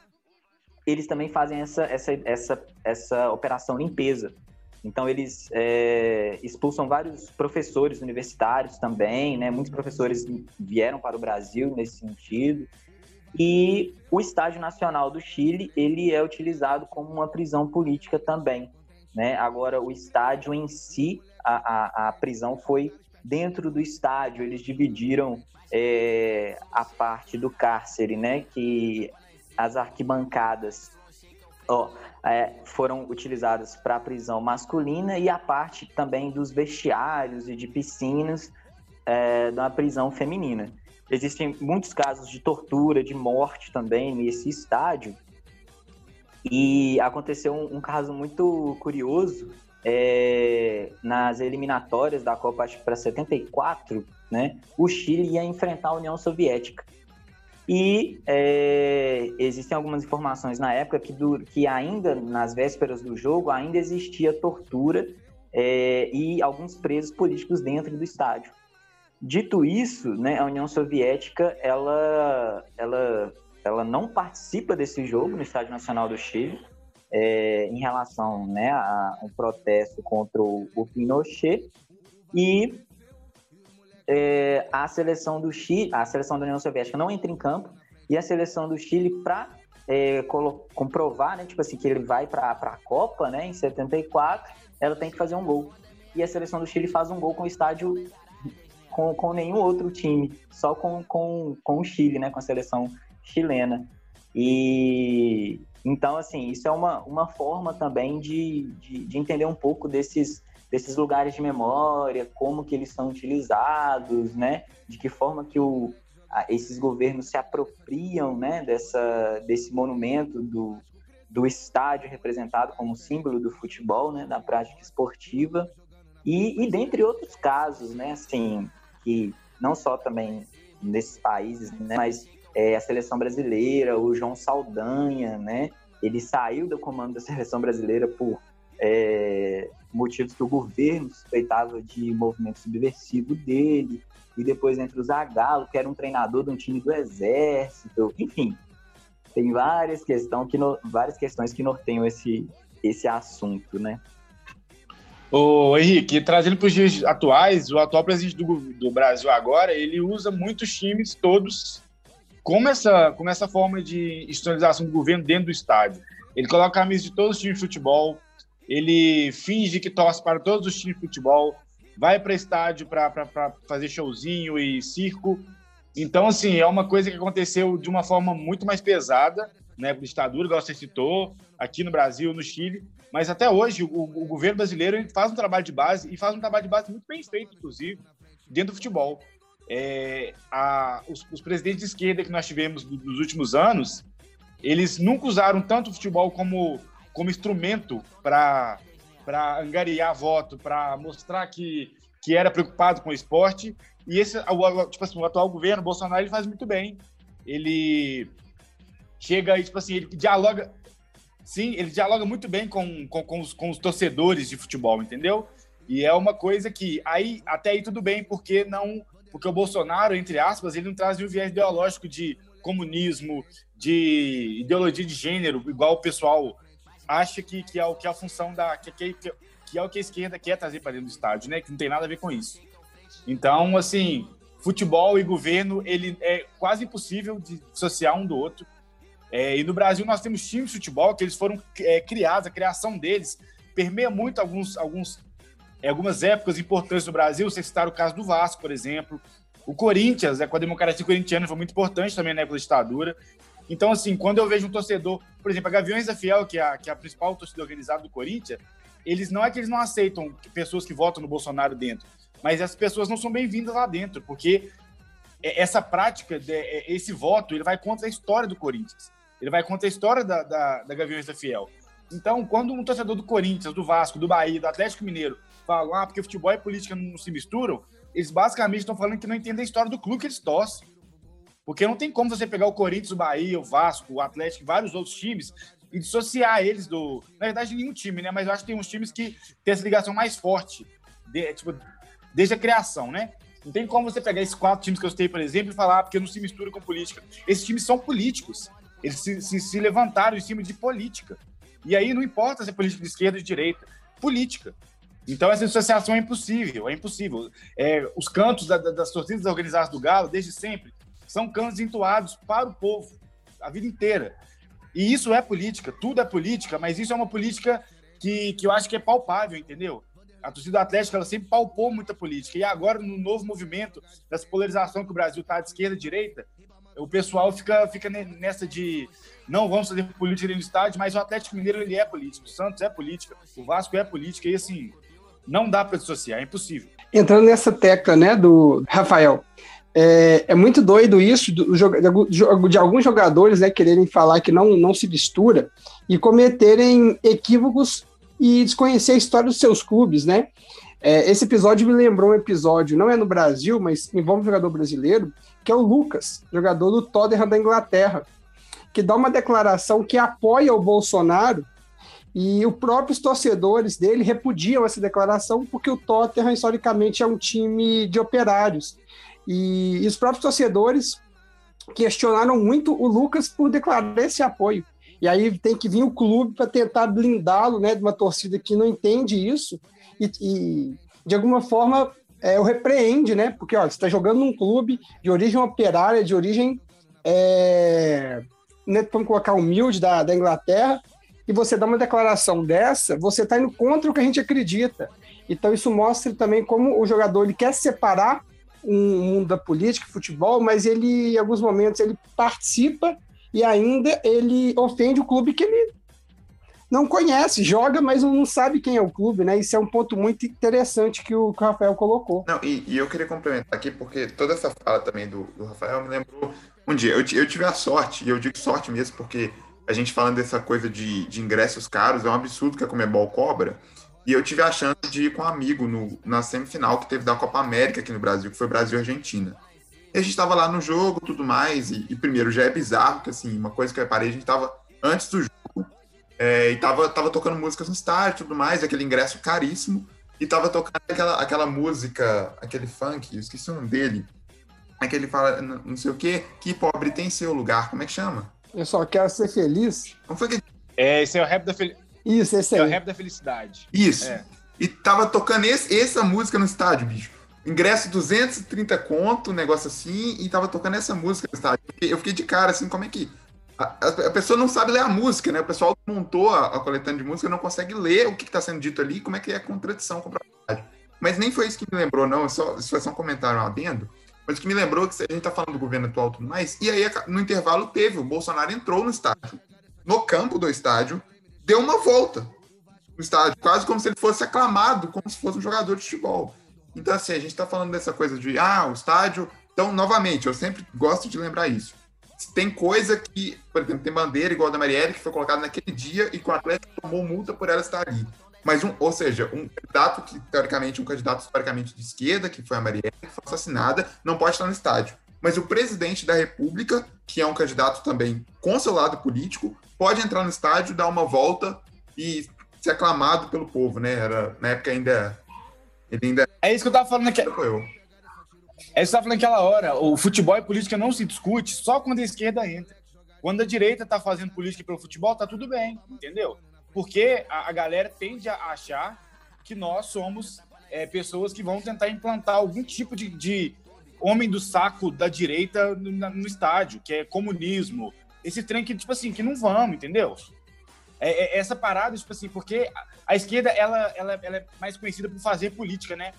eles também fazem essa, essa, essa, essa operação limpeza. Então, eles é, expulsam vários professores universitários também, né? Muitos professores vieram para o Brasil nesse sentido. E o Estádio Nacional do Chile, ele é utilizado como uma prisão política também, né? Agora, o estádio em si, a, a, a prisão foi dentro do estádio, eles dividiram é, a parte do cárcere, né? Que as arquibancadas ó, é, foram utilizadas para a prisão masculina e a parte também dos vestiários e de piscinas é, da prisão feminina. Existem muitos casos de tortura, de morte também nesse estádio. E aconteceu um, um caso muito curioso é, nas eliminatórias da Copa para 74, né? O Chile ia enfrentar a União Soviética. E é, existem algumas informações na época que, do, que ainda nas vésperas do jogo ainda existia tortura é, e alguns presos políticos dentro do estádio. Dito isso, né, a União Soviética ela, ela, ela não participa desse jogo no Estádio Nacional do Chile é, em relação né, a um protesto contra o, Pinochet e é, a seleção do Chile, a seleção da União Soviética não entra em campo e a seleção do Chile para é, comprovar, né, tipo assim, que ele vai para a Copa, né, em 74, ela tem que fazer um gol. E a seleção do Chile faz um gol com o estádio com, com nenhum outro time, só com, com, com o Chile, né, com a seleção chilena. E então, assim, isso é uma, uma forma também de, de, de entender um pouco desses desses lugares de memória, como que eles são utilizados, né? De que forma que o, a, esses governos se apropriam, né? Dessa, desse monumento do, do estádio representado como símbolo do futebol, né? Da prática esportiva. E, e dentre outros casos, né, assim, que não só também nesses países, né, mas é, a seleção brasileira, o João Saldanha, né, ele saiu do comando da seleção brasileira por é, motivos que o governo suspeitava de movimento subversivo dele, e depois entre o Zagallo, que era um treinador de um time do Exército, enfim, tem várias, questão que no, várias questões que norteiam esse, esse assunto, né? Ô, Henrique, trazendo para os dias atuais, o atual presidente do, do Brasil agora, ele usa muitos times todos como essa, como essa forma de institucionalização do governo dentro do estádio. Ele coloca a camisa de todos os times de futebol, ele finge que torce para todos os times de futebol, vai para estádio para fazer showzinho e circo. Então, assim, é uma coisa que aconteceu de uma forma muito mais pesada, né, ditadura, igual você citou, aqui no Brasil, no Chile, mas até hoje o, o governo brasileiro faz um trabalho de base e faz um trabalho de base muito bem feito, inclusive, dentro do futebol. É, a, os, os, presidentes de esquerda que nós tivemos nos últimos anos, eles nunca usaram tanto o futebol como como instrumento para angariar voto, para mostrar que, que era preocupado com o esporte. E esse, o, tipo assim, o atual governo, Bolsonaro, ele faz muito bem. Ele chega e, tipo assim, ele dialoga. Sim, ele dialoga muito bem com, com, com, os, com os torcedores de futebol, entendeu? E é uma coisa que aí até aí tudo bem, porque não, porque o Bolsonaro, entre aspas, ele não traz um viés ideológico de comunismo, de ideologia de gênero, igual o pessoal acha que, que, é, o, que é a função da. Que, que, que é o que a esquerda quer trazer para dentro do estádio, né? Que não tem nada a ver com isso. Então, assim, futebol e governo, ele é quase impossível de dissociar um do outro. É, e no Brasil nós temos times de futebol que eles foram é, criados, a criação deles permeia muito alguns, alguns, é, algumas épocas importantes do Brasil. Você citar o caso do Vasco, por exemplo. O Corinthians, é, com a democracia corintiana, foi muito importante também na época da ditadura. Então, assim, quando eu vejo um torcedor, por exemplo, a Gaviões da Fiel, que é a, que é a principal torcida organizada do Corinthians, eles não é que eles não aceitam pessoas que votam no Bolsonaro dentro, mas as pessoas não são bem-vindas lá dentro, porque essa prática, esse voto, ele vai contra a história do Corinthians. Ele vai contra a história da, da, da Gaviões da Fiel. Então, quando um torcedor do Corinthians, do Vasco, do Bahia, do Atlético Mineiro falam, ah, porque futebol e política não se misturam, eles basicamente estão falando que não entendem a história do clube que eles torcem. Porque não tem como você pegar o Corinthians, o Bahia, o Vasco, o Atlético e vários outros times e dissociar eles do. Na verdade, nenhum time, né? Mas eu acho que tem uns times que têm essa ligação mais forte, de, tipo, desde a criação, né? Não tem como você pegar esses quatro times que eu citei, por exemplo, e falar ah, porque não se mistura com política. Esses times são políticos. Eles se, se, se levantaram em cima de política. E aí não importa se é política de esquerda ou de direita, política. Então essa associação é impossível, é impossível. É, os cantos da, da, das torcidas organizadas do Galo, desde sempre, são cantos entoados para o povo a vida inteira. E isso é política, tudo é política, mas isso é uma política que, que eu acho que é palpável, entendeu? A torcida atlética ela sempre palpou muita política. E agora, no novo movimento dessa polarização que o Brasil está de esquerda e direita, o pessoal fica, fica nessa de não vamos fazer política do estádio, mas o Atlético Mineiro ele é político, o Santos é política, o Vasco é política, e assim, não dá para dissociar, é impossível. Entrando nessa tecla, né, do Rafael, é, é, muito doido isso do, de, de, alguns jogadores né, quererem falar que não, não se mistura e cometerem equívocos e desconhecer a história dos seus clubes, né? É, esse episódio me lembrou um episódio, não é no Brasil, mas envolve um jogador brasileiro, que é o Lucas, jogador do Tottenham da Inglaterra, que dá uma declaração que apoia o Bolsonaro e os próprios torcedores dele repudiam essa declaração porque o Tottenham historicamente é um time de operários e, e os próprios torcedores questionaram muito o Lucas por declarar esse apoio. E aí tem que vir o clube para tentar blindá-lo, né, de uma torcida que não entende isso e, e de alguma forma é, o repreende, né? Porque ó, você está jogando num clube de origem operária, de origem, é, né, vamos colocar humilde da, da Inglaterra, e você dá uma declaração dessa, você está indo contra o que a gente acredita. Então isso mostra também como o jogador ele quer separar um mundo da política, futebol, mas ele, em alguns momentos, ele participa e ainda ele ofende o clube que ele não conhece, joga, mas não sabe quem é o clube, né? Isso é um ponto muito interessante que o, Rafael colocou. Não, e, e, eu queria complementar aqui, porque toda essa fala também do, do Rafael me lembrou um dia. Eu, eu tive a sorte, e eu digo sorte mesmo, porque a gente falando dessa coisa de, de ingressos caros, é um absurdo que a Comebol cobra. E eu tive a chance de ir com um amigo no, na semifinal que teve da Copa América aqui no Brasil, que foi Brasil e Argentina. A gente estava lá no jogo tudo mais, e, e, primeiro já é bizarro, que assim, uma coisa que eu reparei, a gente estava antes do jogo, é, e tava, tava tocando músicas no estádio tudo mais, aquele ingresso caríssimo, e tava tocando aquela, aquela música, aquele funk, eu esqueci o nome dele, é que ele fala, não sei o que, que pobre tem seu lugar, como é que chama? Eu só quero ser feliz. Como foi que... É, esse é o rap da felicidade. Isso, esse aí. É o rap da felicidade. Isso. É. E tava tocando esse, essa música no estádio, bicho. Ingresso 230 conto, um negócio assim, e tava tocando essa música no estádio. Eu fiquei de cara, assim, como é que. A, a, pessoa não sabe ler a música, né? O pessoal montou a, a coletânea de música não consegue ler o que está sendo dito ali, como é que é a contradição com a verdade. Mas nem foi isso que me lembrou, não. Só, isso foi só um comentário adendo. Mas o que me lembrou é que a gente tá falando do governo atual e tudo mais, e aí no intervalo teve, o Bolsonaro entrou no estádio, no campo do estádio, deu uma volta no estádio, quase como se ele fosse aclamado, como se fosse um jogador de futebol. Então, assim, a gente está falando dessa coisa de, ah, o estádio. Então, novamente, eu sempre gosto de lembrar isso. Tem coisa que, por exemplo, tem bandeira igual a da Marielle, que foi colocada naquele dia e que o Atlético tomou multa por ela estar ali. Mas, um, ou seja, um candidato que, teoricamente, um candidato historicamente de esquerda, que foi a Marielle, que foi assassinada, não pode estar no estádio. Mas o presidente da República, que é um candidato também com seu lado político, pode entrar no estádio, dar uma volta e ser aclamado pelo povo, né? Era, na época ainda. Ele ainda. É isso que eu tava falando aqui. Foi eu. É isso que eu tava falando naquela hora. O futebol e política não se discute só quando a esquerda entra. Quando a direita tá fazendo política pelo futebol, tá tudo bem, entendeu? Porque a, a galera tende a achar que nós somos é, pessoas que vão tentar implantar algum tipo de, de homem do saco da direita no, no, estádio, que é comunismo. Esse trem que, tipo assim, que não vamos, entendeu? É, é, essa parada, tipo assim, porque a, a esquerda, ela, ela, ela é mais conhecida por fazer política, né?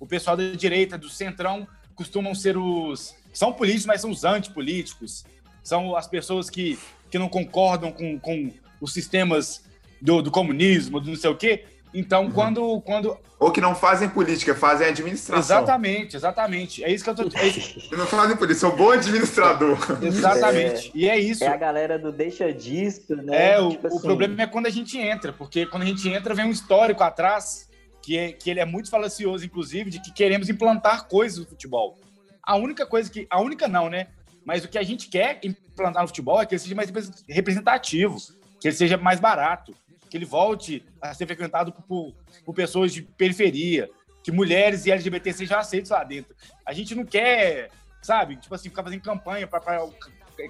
O pessoal da direita, do centrão, costumam ser os... São políticos, mas são os antipolíticos. São as pessoas que, que não concordam com, com os sistemas do, do comunismo, do não sei o quê. Então, uhum. quando, quando. Ou que não fazem política, fazem administração. Exatamente, exatamente. É isso que eu tô. É isso... Não fazem política, sou bom administrador. Exatamente. É, e é isso. É a galera do deixa disso, né? É, o, tipo assim... o problema é quando a gente entra, porque quando a gente entra, vem um histórico atrás, que, é, que ele é muito falacioso, inclusive, de que queremos implantar coisas no futebol. A única coisa que. A única não, né? Mas o que a gente quer implantar no futebol é que ele seja mais representativo, que ele seja mais barato que ele volte a ser frequentado por, por pessoas de periferia, que mulheres e LGBT sejam aceitos lá dentro. A gente não quer, sabe, tipo assim, ficar fazendo campanha para o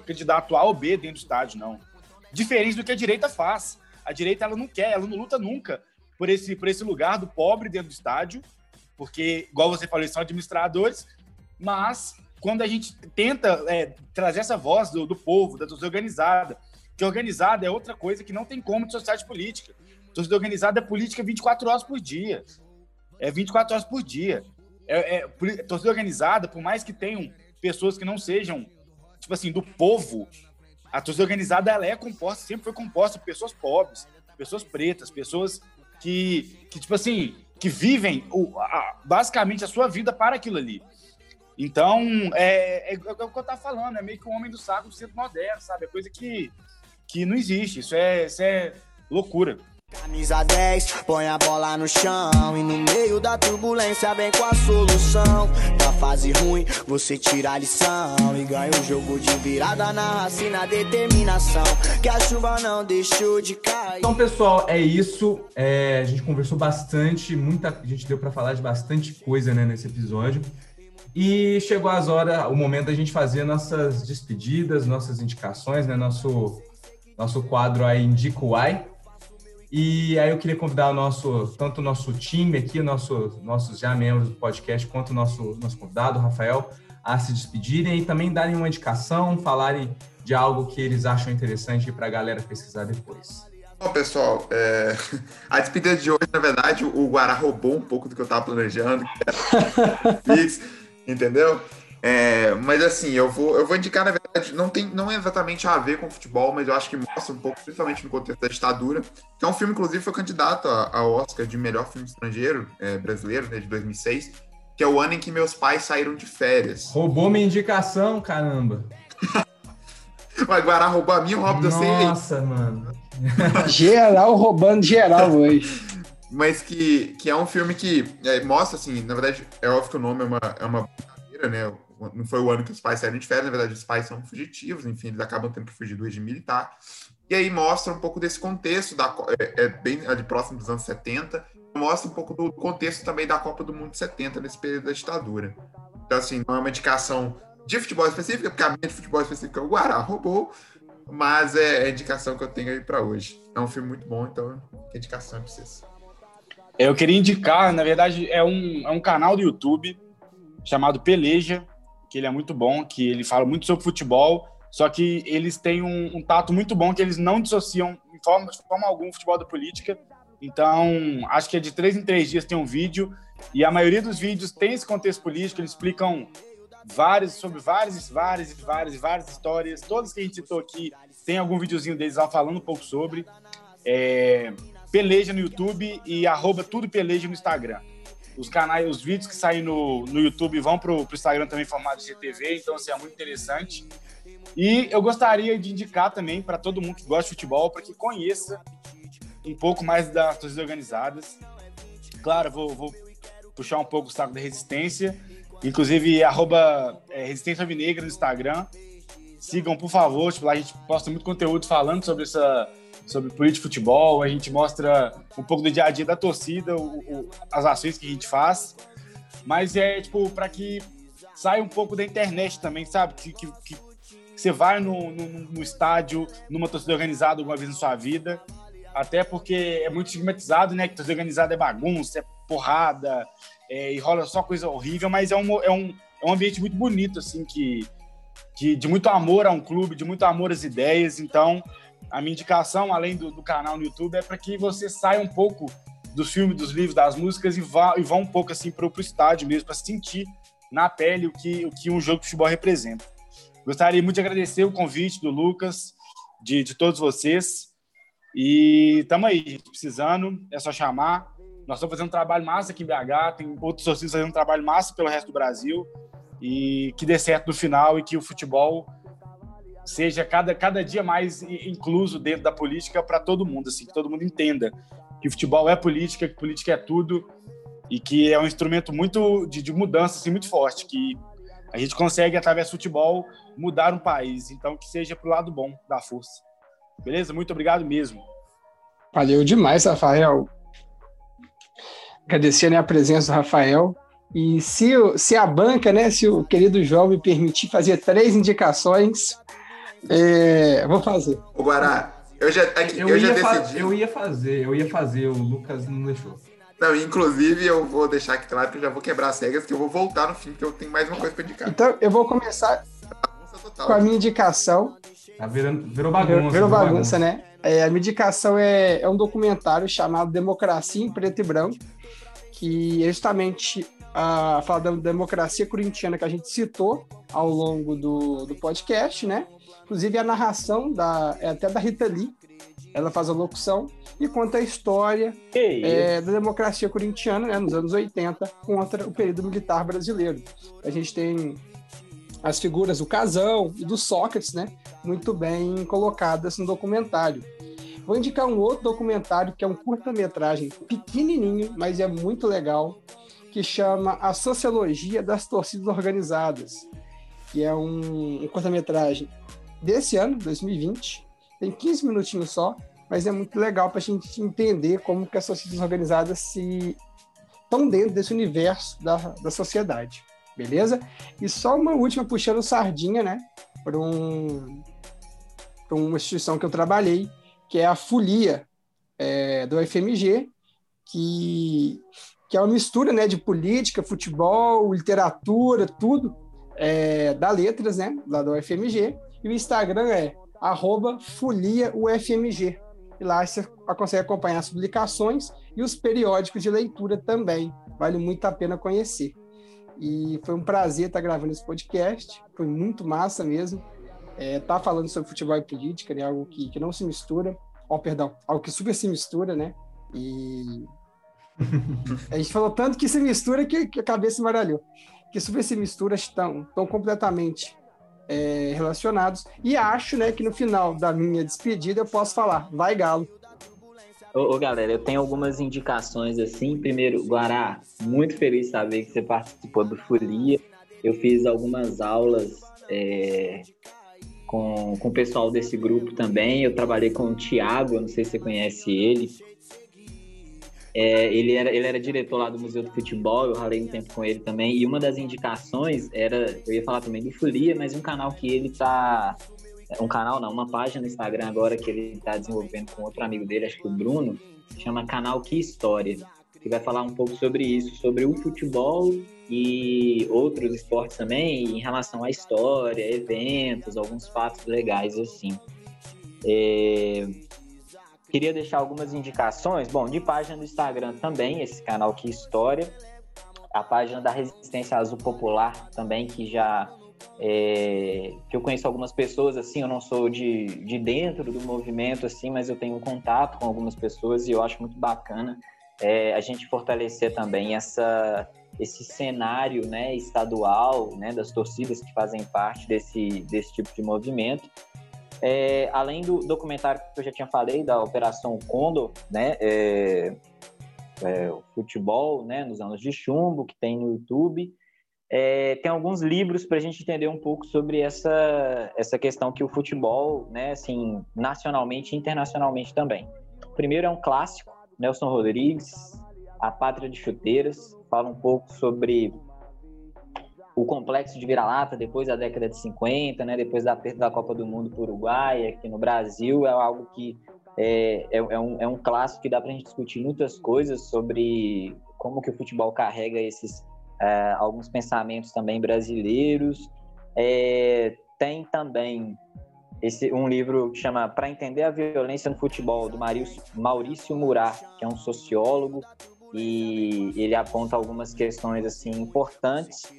candidato A ou B dentro do estádio, não. Diferente do que a direita faz. A direita ela não quer, ela não luta nunca por esse, por esse lugar do pobre dentro do estádio, porque, igual você falou, eles são administradores, mas quando a gente tenta é, trazer essa voz do, do povo, da torcida organizada, que organizada é outra coisa que não tem como de sociedade política. Torcida organizada é política 24 horas por dia. É 24 horas por dia. É, é, torcida organizada, por mais que tenham pessoas que não sejam, tipo assim, do povo, a torcida organizada ela é composta, sempre foi composta por pessoas pobres, pessoas pretas, pessoas que, que tipo assim, que vivem o, a, basicamente a sua vida para aquilo ali. Então, é, é, é, o que eu tava falando, é meio que o homem do saco do centro moderno, sabe? É coisa que que não existe. Isso é, isso é loucura. Camisa 10, põe a bola no chão E no meio da turbulência vem com a solução Da fase ruim, você tira a lição E ganha o jogo de virada na raça e na determinação Que a chuva não deixou de cair Então pessoal, é isso é, A gente conversou bastante Muita a gente deu para falar de bastante coisa né, nesse episódio e chegou as horas, o momento da gente fazer nossas despedidas, nossas indicações, né? Nosso nosso quadro aí Indico Why. E aí eu queria convidar o nosso, tanto o nosso time aqui, nosso, nossos já membros do podcast, quanto o nosso, nosso convidado, Rafael, a se despedirem e também darem uma indicação, falarem de algo que eles acham interessante para a galera pesquisar depois. Bom, pessoal, é... a despedida de hoje, na verdade, o Guará roubou um pouco do que eu estava planejando, entendeu? É, mas assim, eu vou, eu vou indicar, na verdade, não, tem, não é exatamente a ver com futebol, mas eu acho que mostra um pouco, principalmente no contexto da ditadura, que é um filme, inclusive, foi candidato ao Oscar de melhor filme estrangeiro é, brasileiro, né, de 2006, que é o ano em que meus pais saíram de férias. Roubou minha indicação, caramba. Mas Guará roubou a minha, roubo Nossa, Nossa, mano. geral roubando geral hoje. mas que, que é um filme que é, mostra, assim, na verdade, é óbvio que o nome é uma, é uma brincadeira, né? Não foi o ano que os pais saíram de férias, na verdade, os pais são fugitivos, enfim, eles acabam tendo que fugir do regime militar. E aí mostra um pouco desse contexto, da, é, é bem ali próximo dos anos 70, mostra um pouco do contexto também da Copa do Mundo 70, nesse período da ditadura. Então, assim, não é uma indicação de futebol específica, porque a minha de futebol específica é o Guará roubou, mas é a indicação que eu tenho aí para hoje. É um filme muito bom, então a indicação é para vocês. Eu queria indicar, na verdade, é um, é um canal do YouTube chamado Peleja, que ele é muito bom, que ele fala muito sobre futebol, só que eles têm um, um tato muito bom, que eles não dissociam em forma, de forma alguma futebol da política. Então, acho que é de três em três dias tem um vídeo, e a maioria dos vídeos tem esse contexto político, eles explicam vários, sobre várias, várias, várias, várias histórias. Todas que a gente citou aqui, tem algum videozinho deles lá falando um pouco sobre. É, Peleja no YouTube e arroba tudo Peleja no Instagram. Os canais, os vídeos que saem no, no YouTube vão pro, pro Instagram também formato de GTV, então assim, é muito interessante. E eu gostaria de indicar também para todo mundo que gosta de futebol, para que conheça um pouco mais das torcidas organizadas. Claro, vou, vou puxar um pouco o saco da resistência, Inclusive, arroba é, Resistência Vinegra no Instagram. Sigam, por favor. Tipo, lá a gente posta muito conteúdo falando sobre essa sobre política de futebol. A gente mostra um pouco do dia a dia da torcida, o, o, as ações que a gente faz. Mas é, tipo, para que saia um pouco da internet também, sabe? Que, que, que você vai no, no, no, estádio, numa torcida organizada alguma vez na sua vida. Até porque é muito estigmatizado, né? Que torcida organizada é bagunça, é porrada, é, e rola só coisa horrível, mas é um, é um, é um ambiente muito bonito, assim, que, que de muito amor a um clube, de muito amor às ideias. Então, a minha indicação, além do, do canal no YouTube, é para que você saia um pouco dos filmes, dos livros, das músicas e vá, e vá um pouco assim para o estádio mesmo, para sentir na pele o que, o que um jogo de futebol representa. Gostaria muito de agradecer o convite do Lucas, de, de todos vocês. E estamos aí, precisando, é só chamar. Nós estamos fazendo um trabalho massa aqui em BH, tem outros torcidos fazendo um trabalho massa pelo resto do Brasil e que dê certo no final e que o futebol seja cada, cada dia mais incluso dentro da política para todo mundo, assim, que todo mundo entenda que futebol é política, que política é tudo e que é um instrumento muito de, de mudança assim, muito forte, que a gente consegue, através do futebol, mudar um país. Então, que seja para o lado bom da força. Beleza? Muito obrigado mesmo. Valeu demais, Rafael agradecer né, a presença do Rafael. E se, se a banca, né, se o querido João me permitir fazer três indicações, é, vou fazer. O Guará, eu já, aqui, eu, eu já decidi. Eu ia fazer, eu ia fazer, o Lucas não deixou. Não, inclusive eu vou deixar aqui claro que eu já vou quebrar as regras, que eu vou voltar no fim, porque eu tenho mais uma coisa para indicar. Então eu vou começar com a minha indicação. Tá virando, virou bagunça. Virou, virou bagunça, bagunça, né? É, a minha indicação é, é um documentário chamado Democracia em Preto e Branco que é justamente a fala da democracia corintiana que a gente citou ao longo do, do podcast, né? Inclusive a narração da, é até da Rita Lee, ela faz a locução e conta a história é, da democracia corintiana né, nos anos 80 contra o período militar brasileiro. A gente tem as figuras do Casão e do Sócrates, né, muito bem colocadas no documentário. Vou indicar um outro documentário que é um curta-metragem pequenininho, mas é muito legal, que chama A Sociologia das Torcidas Organizadas, que é um, um curta-metragem desse ano, 2020. Tem 15 minutinhos só, mas é muito legal para a gente entender como que as torcidas organizadas se estão dentro desse universo da, da sociedade, beleza? E só uma última puxando sardinha, né, para um, uma instituição que eu trabalhei, que é a Folia é, do FMG, que, que é uma mistura né, de política, futebol, literatura, tudo, é, da Letras, né, lá do UFMG. E o Instagram é FoliaUFMG. E lá você consegue acompanhar as publicações e os periódicos de leitura também. Vale muito a pena conhecer. E foi um prazer estar gravando esse podcast. Foi muito massa mesmo é, tá falando sobre futebol e política, né? Algo que, que não se mistura. Ó, oh, perdão, algo que super se mistura, né? E a gente falou tanto que se mistura que, que a cabeça embaralhou. Que super se mistura estão, estão completamente é, relacionados. E acho, né, que no final da minha despedida eu posso falar, vai Galo. Ô, ô, galera, eu tenho algumas indicações assim. Primeiro, Guará, muito feliz de saber que você participou do Folia. Eu fiz algumas aulas é, com, com o pessoal desse grupo também. Eu trabalhei com o Tiago, não sei se você conhece ele. É, ele, era, ele era diretor lá do Museu do Futebol, eu ralei um tempo com ele também. E uma das indicações era, eu ia falar também do Folia, mas um canal que ele tá um canal não, uma página no Instagram agora que ele está desenvolvendo com outro amigo dele, acho que o Bruno, chama Canal Que História, que vai falar um pouco sobre isso, sobre o futebol e outros esportes também, em relação à história, eventos, alguns fatos legais assim. É... Queria deixar algumas indicações, bom, de página do Instagram também, esse canal Que História, a página da Resistência Azul Popular também, que já é, que eu conheço algumas pessoas, assim, eu não sou de, de dentro do movimento, assim, mas eu tenho um contato com algumas pessoas e eu acho muito bacana é, a gente fortalecer também essa, esse cenário né, estadual, né, das torcidas que fazem parte desse, desse tipo de movimento. É, além do documentário que eu já tinha falei, da Operação Condor, né, é, é, o futebol né, nos anos de chumbo, que tem no YouTube, é, tem alguns livros para a gente entender um pouco sobre essa, essa questão que o futebol, né, assim, nacionalmente e internacionalmente também. O primeiro é um clássico, Nelson Rodrigues, A Pátria de Chuteiras, fala um pouco sobre o complexo de vira-lata depois da década de 50, né, depois da perda da Copa do Mundo para o Uruguai, aqui no Brasil, é algo que é, é, é, um, é um clássico que dá para a gente discutir muitas coisas sobre como que o futebol carrega esses é, alguns pensamentos também brasileiros. É, tem também esse, um livro que chama Para Entender a Violência no Futebol, do Maurício, Maurício que é um sociólogo, e ele aponta algumas questões assim importantes.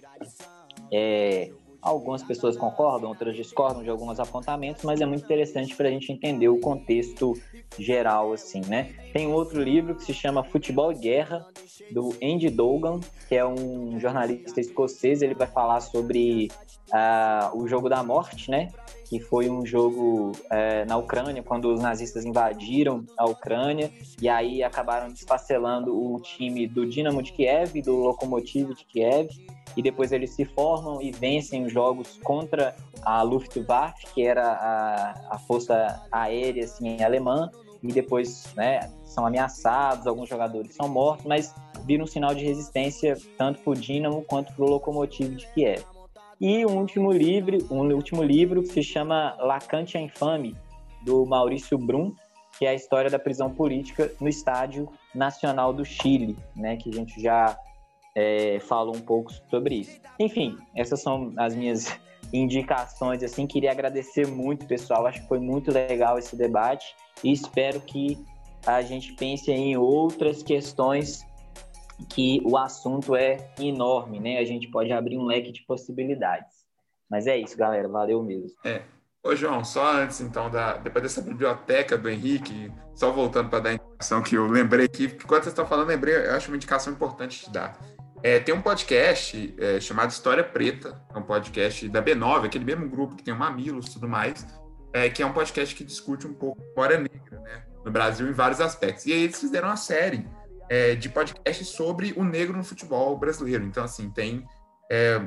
É, algumas pessoas concordam, outras discordam de alguns apontamentos, mas é muito interessante para a gente entender o contexto geral, assim, né? Tem outro livro que se chama Futebol e Guerra, do Andy Dogan, que é um jornalista escocês. Ele vai falar sobre uh, o jogo da morte, né? Que foi um jogo uh, na Ucrânia, quando os nazistas invadiram a Ucrânia, e aí acabaram desfacelando o time do Dinamo de Kiev do Lokomotiv de Kiev e depois eles se formam e vencem os jogos contra a Luftwaffe, que era a, a força aérea assim, alemã, e depois né, são ameaçados, alguns jogadores são mortos, mas vira um sinal de resistência tanto para o Dinamo quanto para o Lokomotiv de Kiev. E um último livro, um último livro que se chama Lacante a Infame, do Maurício Brum, que é a história da prisão política no Estádio Nacional do Chile, né, que a gente já é, falou um pouco sobre isso. Enfim, essas são as minhas indicações. Assim, queria agradecer muito, pessoal. Acho que foi muito legal esse debate e espero que a gente pense em outras questões que o assunto é enorme, né? A gente pode abrir um leque de possibilidades. Mas é isso, galera. Valeu mesmo. É. Ô, João, só antes, então, da, depois dessa biblioteca do Henrique, só voltando para dar a indicação que eu lembrei aqui, porque quando vocês estão falando, lembrei, eu acho uma indicação importante de dar. É, tem um podcast é, chamado História Preta, é um podcast da B9, aquele mesmo grupo que tem o Mamilos e tudo mais, é, que é um podcast que discute um pouco a história negra, né, no Brasil em vários aspectos. E aí eles fizeram uma série é, de podcasts sobre o negro no futebol brasileiro. Então, assim, tem é,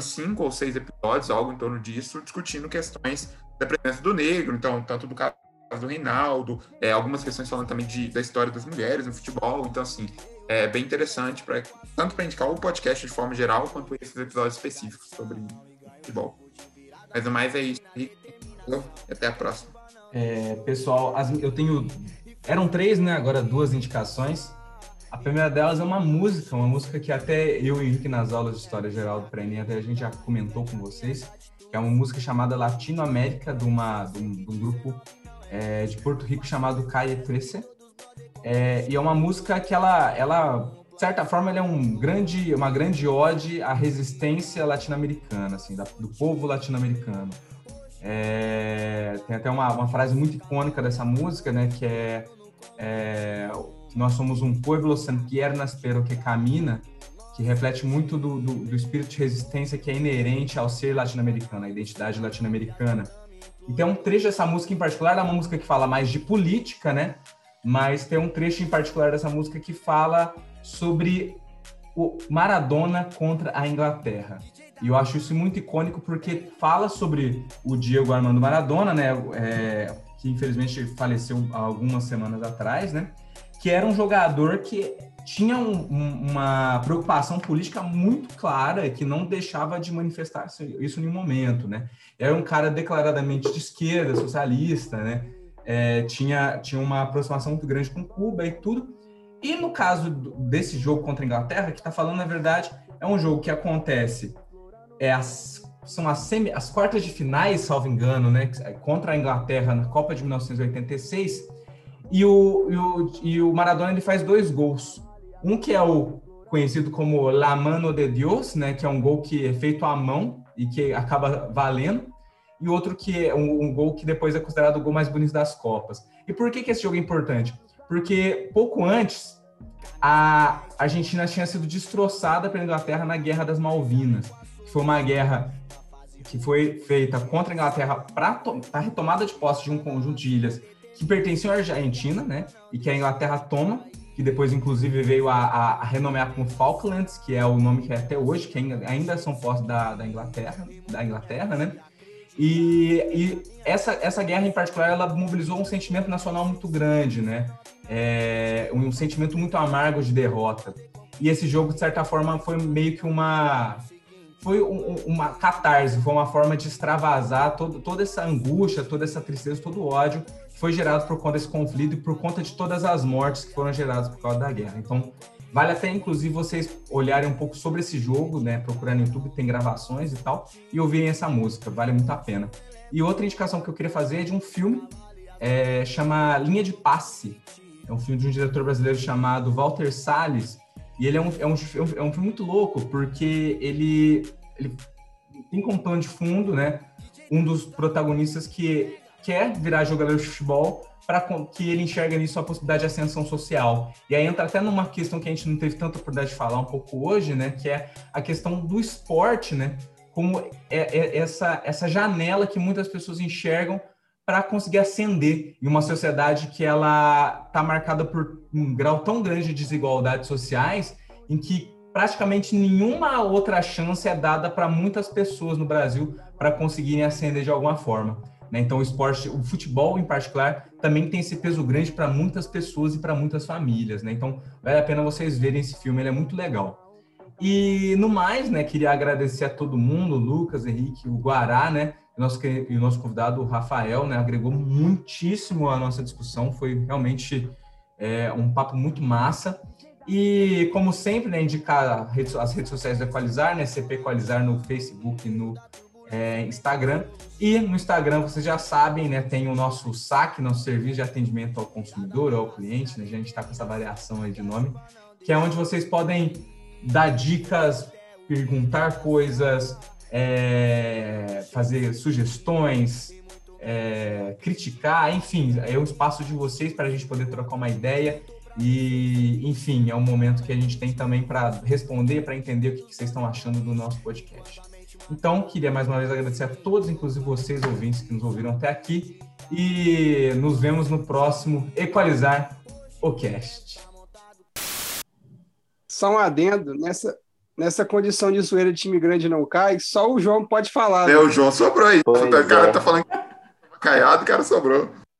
cinco ou seis episódios, algo em torno disso, discutindo questões da presença do negro, então, tanto do caso do Reinaldo, é, algumas questões falando também de, da história das mulheres no futebol. Então, assim, é bem interessante, pra, tanto para indicar o podcast de forma geral, quanto esses episódios específicos sobre futebol. Mas o mais é isso. E até a próxima. É, pessoal, as, eu tenho. Eram três, né? Agora duas indicações. A primeira delas é uma música, uma música que até eu e Henrique nas aulas de História Geral do Prenem, até a gente já comentou com vocês, que é uma música chamada Latino América, de, uma, de, um, de um grupo é, de Porto Rico chamado Calle Trece. É, e é uma música que ela, ela de certa forma, ela é um grande, uma grande ode à resistência latino-americana, assim, da, do povo latino-americano. É, tem até uma, uma frase muito icônica dessa música, né, que é, é nós somos um pueblo sem piernas pero que camina, que reflete muito do, do, do espírito de resistência que é inerente ao ser latino-americano, à identidade latino-americana. Então, um trecho dessa música em particular é uma música que fala mais de política, né? Mas tem um trecho em particular dessa música que fala sobre o Maradona contra a Inglaterra. E eu acho isso muito icônico porque fala sobre o Diego Armando Maradona, né? É, que infelizmente faleceu algumas semanas atrás, né? Que era um jogador que tinha um, um, uma preocupação política muito clara que não deixava de manifestar isso em nenhum momento, né? Era um cara declaradamente de esquerda, socialista, né? É, tinha, tinha uma aproximação muito grande com Cuba e tudo. E no caso desse jogo contra a Inglaterra, que está falando, na verdade, é um jogo que acontece é as, são as, semi, as quartas de finais, salvo engano, né, é contra a Inglaterra na Copa de 1986, e o, e o, e o Maradona ele faz dois gols. Um que é o conhecido como La Mano de Dios, né, que é um gol que é feito à mão e que acaba valendo, e outro que é um, um gol que depois é considerado o gol mais bonito das Copas. E por que, que esse jogo é importante? Porque pouco antes, a Argentina tinha sido destroçada pela Inglaterra na Guerra das Malvinas foi uma guerra que foi feita contra a Inglaterra para a retomada de posse de um conjunto de ilhas que pertenciam à Argentina, né? E que a Inglaterra toma, que depois, inclusive, veio a, a, a renomear como Falklands, que é o nome que é até hoje, que ainda, ainda são posses da, da Inglaterra, da Inglaterra, né? E, e, essa, essa guerra em particular, ela mobilizou um sentimento nacional muito grande, né? É, um sentimento muito amargo de derrota. E esse jogo, de certa forma, foi meio que uma foi um, uma catarse, foi uma forma de extravasar todo, toda essa angústia, toda essa tristeza, todo o ódio que foi gerado por conta desse conflito e por conta de todas as mortes que foram geradas por causa da guerra. Então, vale até inclusive vocês olharem um pouco sobre esse jogo, né? Procurar no YouTube, tem gravações e tal, e ouvirem essa música, vale muito a pena. E outra indicação que eu queria fazer é de um filme, é, chama Linha de Passe. É um filme de um diretor brasileiro chamado Walter Salles, e ele é um, é um, é um filme muito louco, porque ele, ele tem como plano de fundo, né, um dos protagonistas que quer virar jogador de futebol para que ele enxerga nisso a possibilidade de ascensão social. E aí entra até numa questão que a gente não teve tanta oportunidade de falar um pouco hoje, né, que é a questão do esporte, né, como é, é essa, essa janela que muitas pessoas enxergam para conseguir ascender em uma sociedade que ela está marcada por um grau tão grande de desigualdades sociais, em que praticamente nenhuma outra chance é dada para muitas pessoas no Brasil para conseguirem ascender de alguma forma. Né? Então, o esporte, o futebol em particular, também tem esse peso grande para muitas pessoas e para muitas famílias. Né? Então, vale a pena vocês verem esse filme, ele é muito legal. E no mais, né, queria agradecer a todo mundo, Lucas, Henrique, o Guará, né, nosso, e o nosso convidado, o Rafael, né, agregou muitíssimo à nossa discussão, foi realmente é, um papo muito massa. E, como sempre, né, indicar as redes sociais do Equalizar, né, CP Equalizar no Facebook no é, Instagram. E no Instagram, vocês já sabem, né, tem o nosso saque, nosso serviço de atendimento ao consumidor, ao cliente, né, a gente está com essa variação aí de nome, que é onde vocês podem dar dicas, perguntar coisas, é, fazer sugestões, é, criticar, enfim, é o espaço de vocês para a gente poder trocar uma ideia e, enfim, é um momento que a gente tem também para responder, para entender o que, que vocês estão achando do nosso podcast. Então, queria mais uma vez agradecer a todos, inclusive vocês ouvintes que nos ouviram até aqui, e nos vemos no próximo Equalizar o Cast. Só um adendo, nessa, nessa condição de zoeira de time grande não cai, só o João pode falar. É, né? o João sobrou aí. Pois o cara é. tá falando que caiado, o cara sobrou.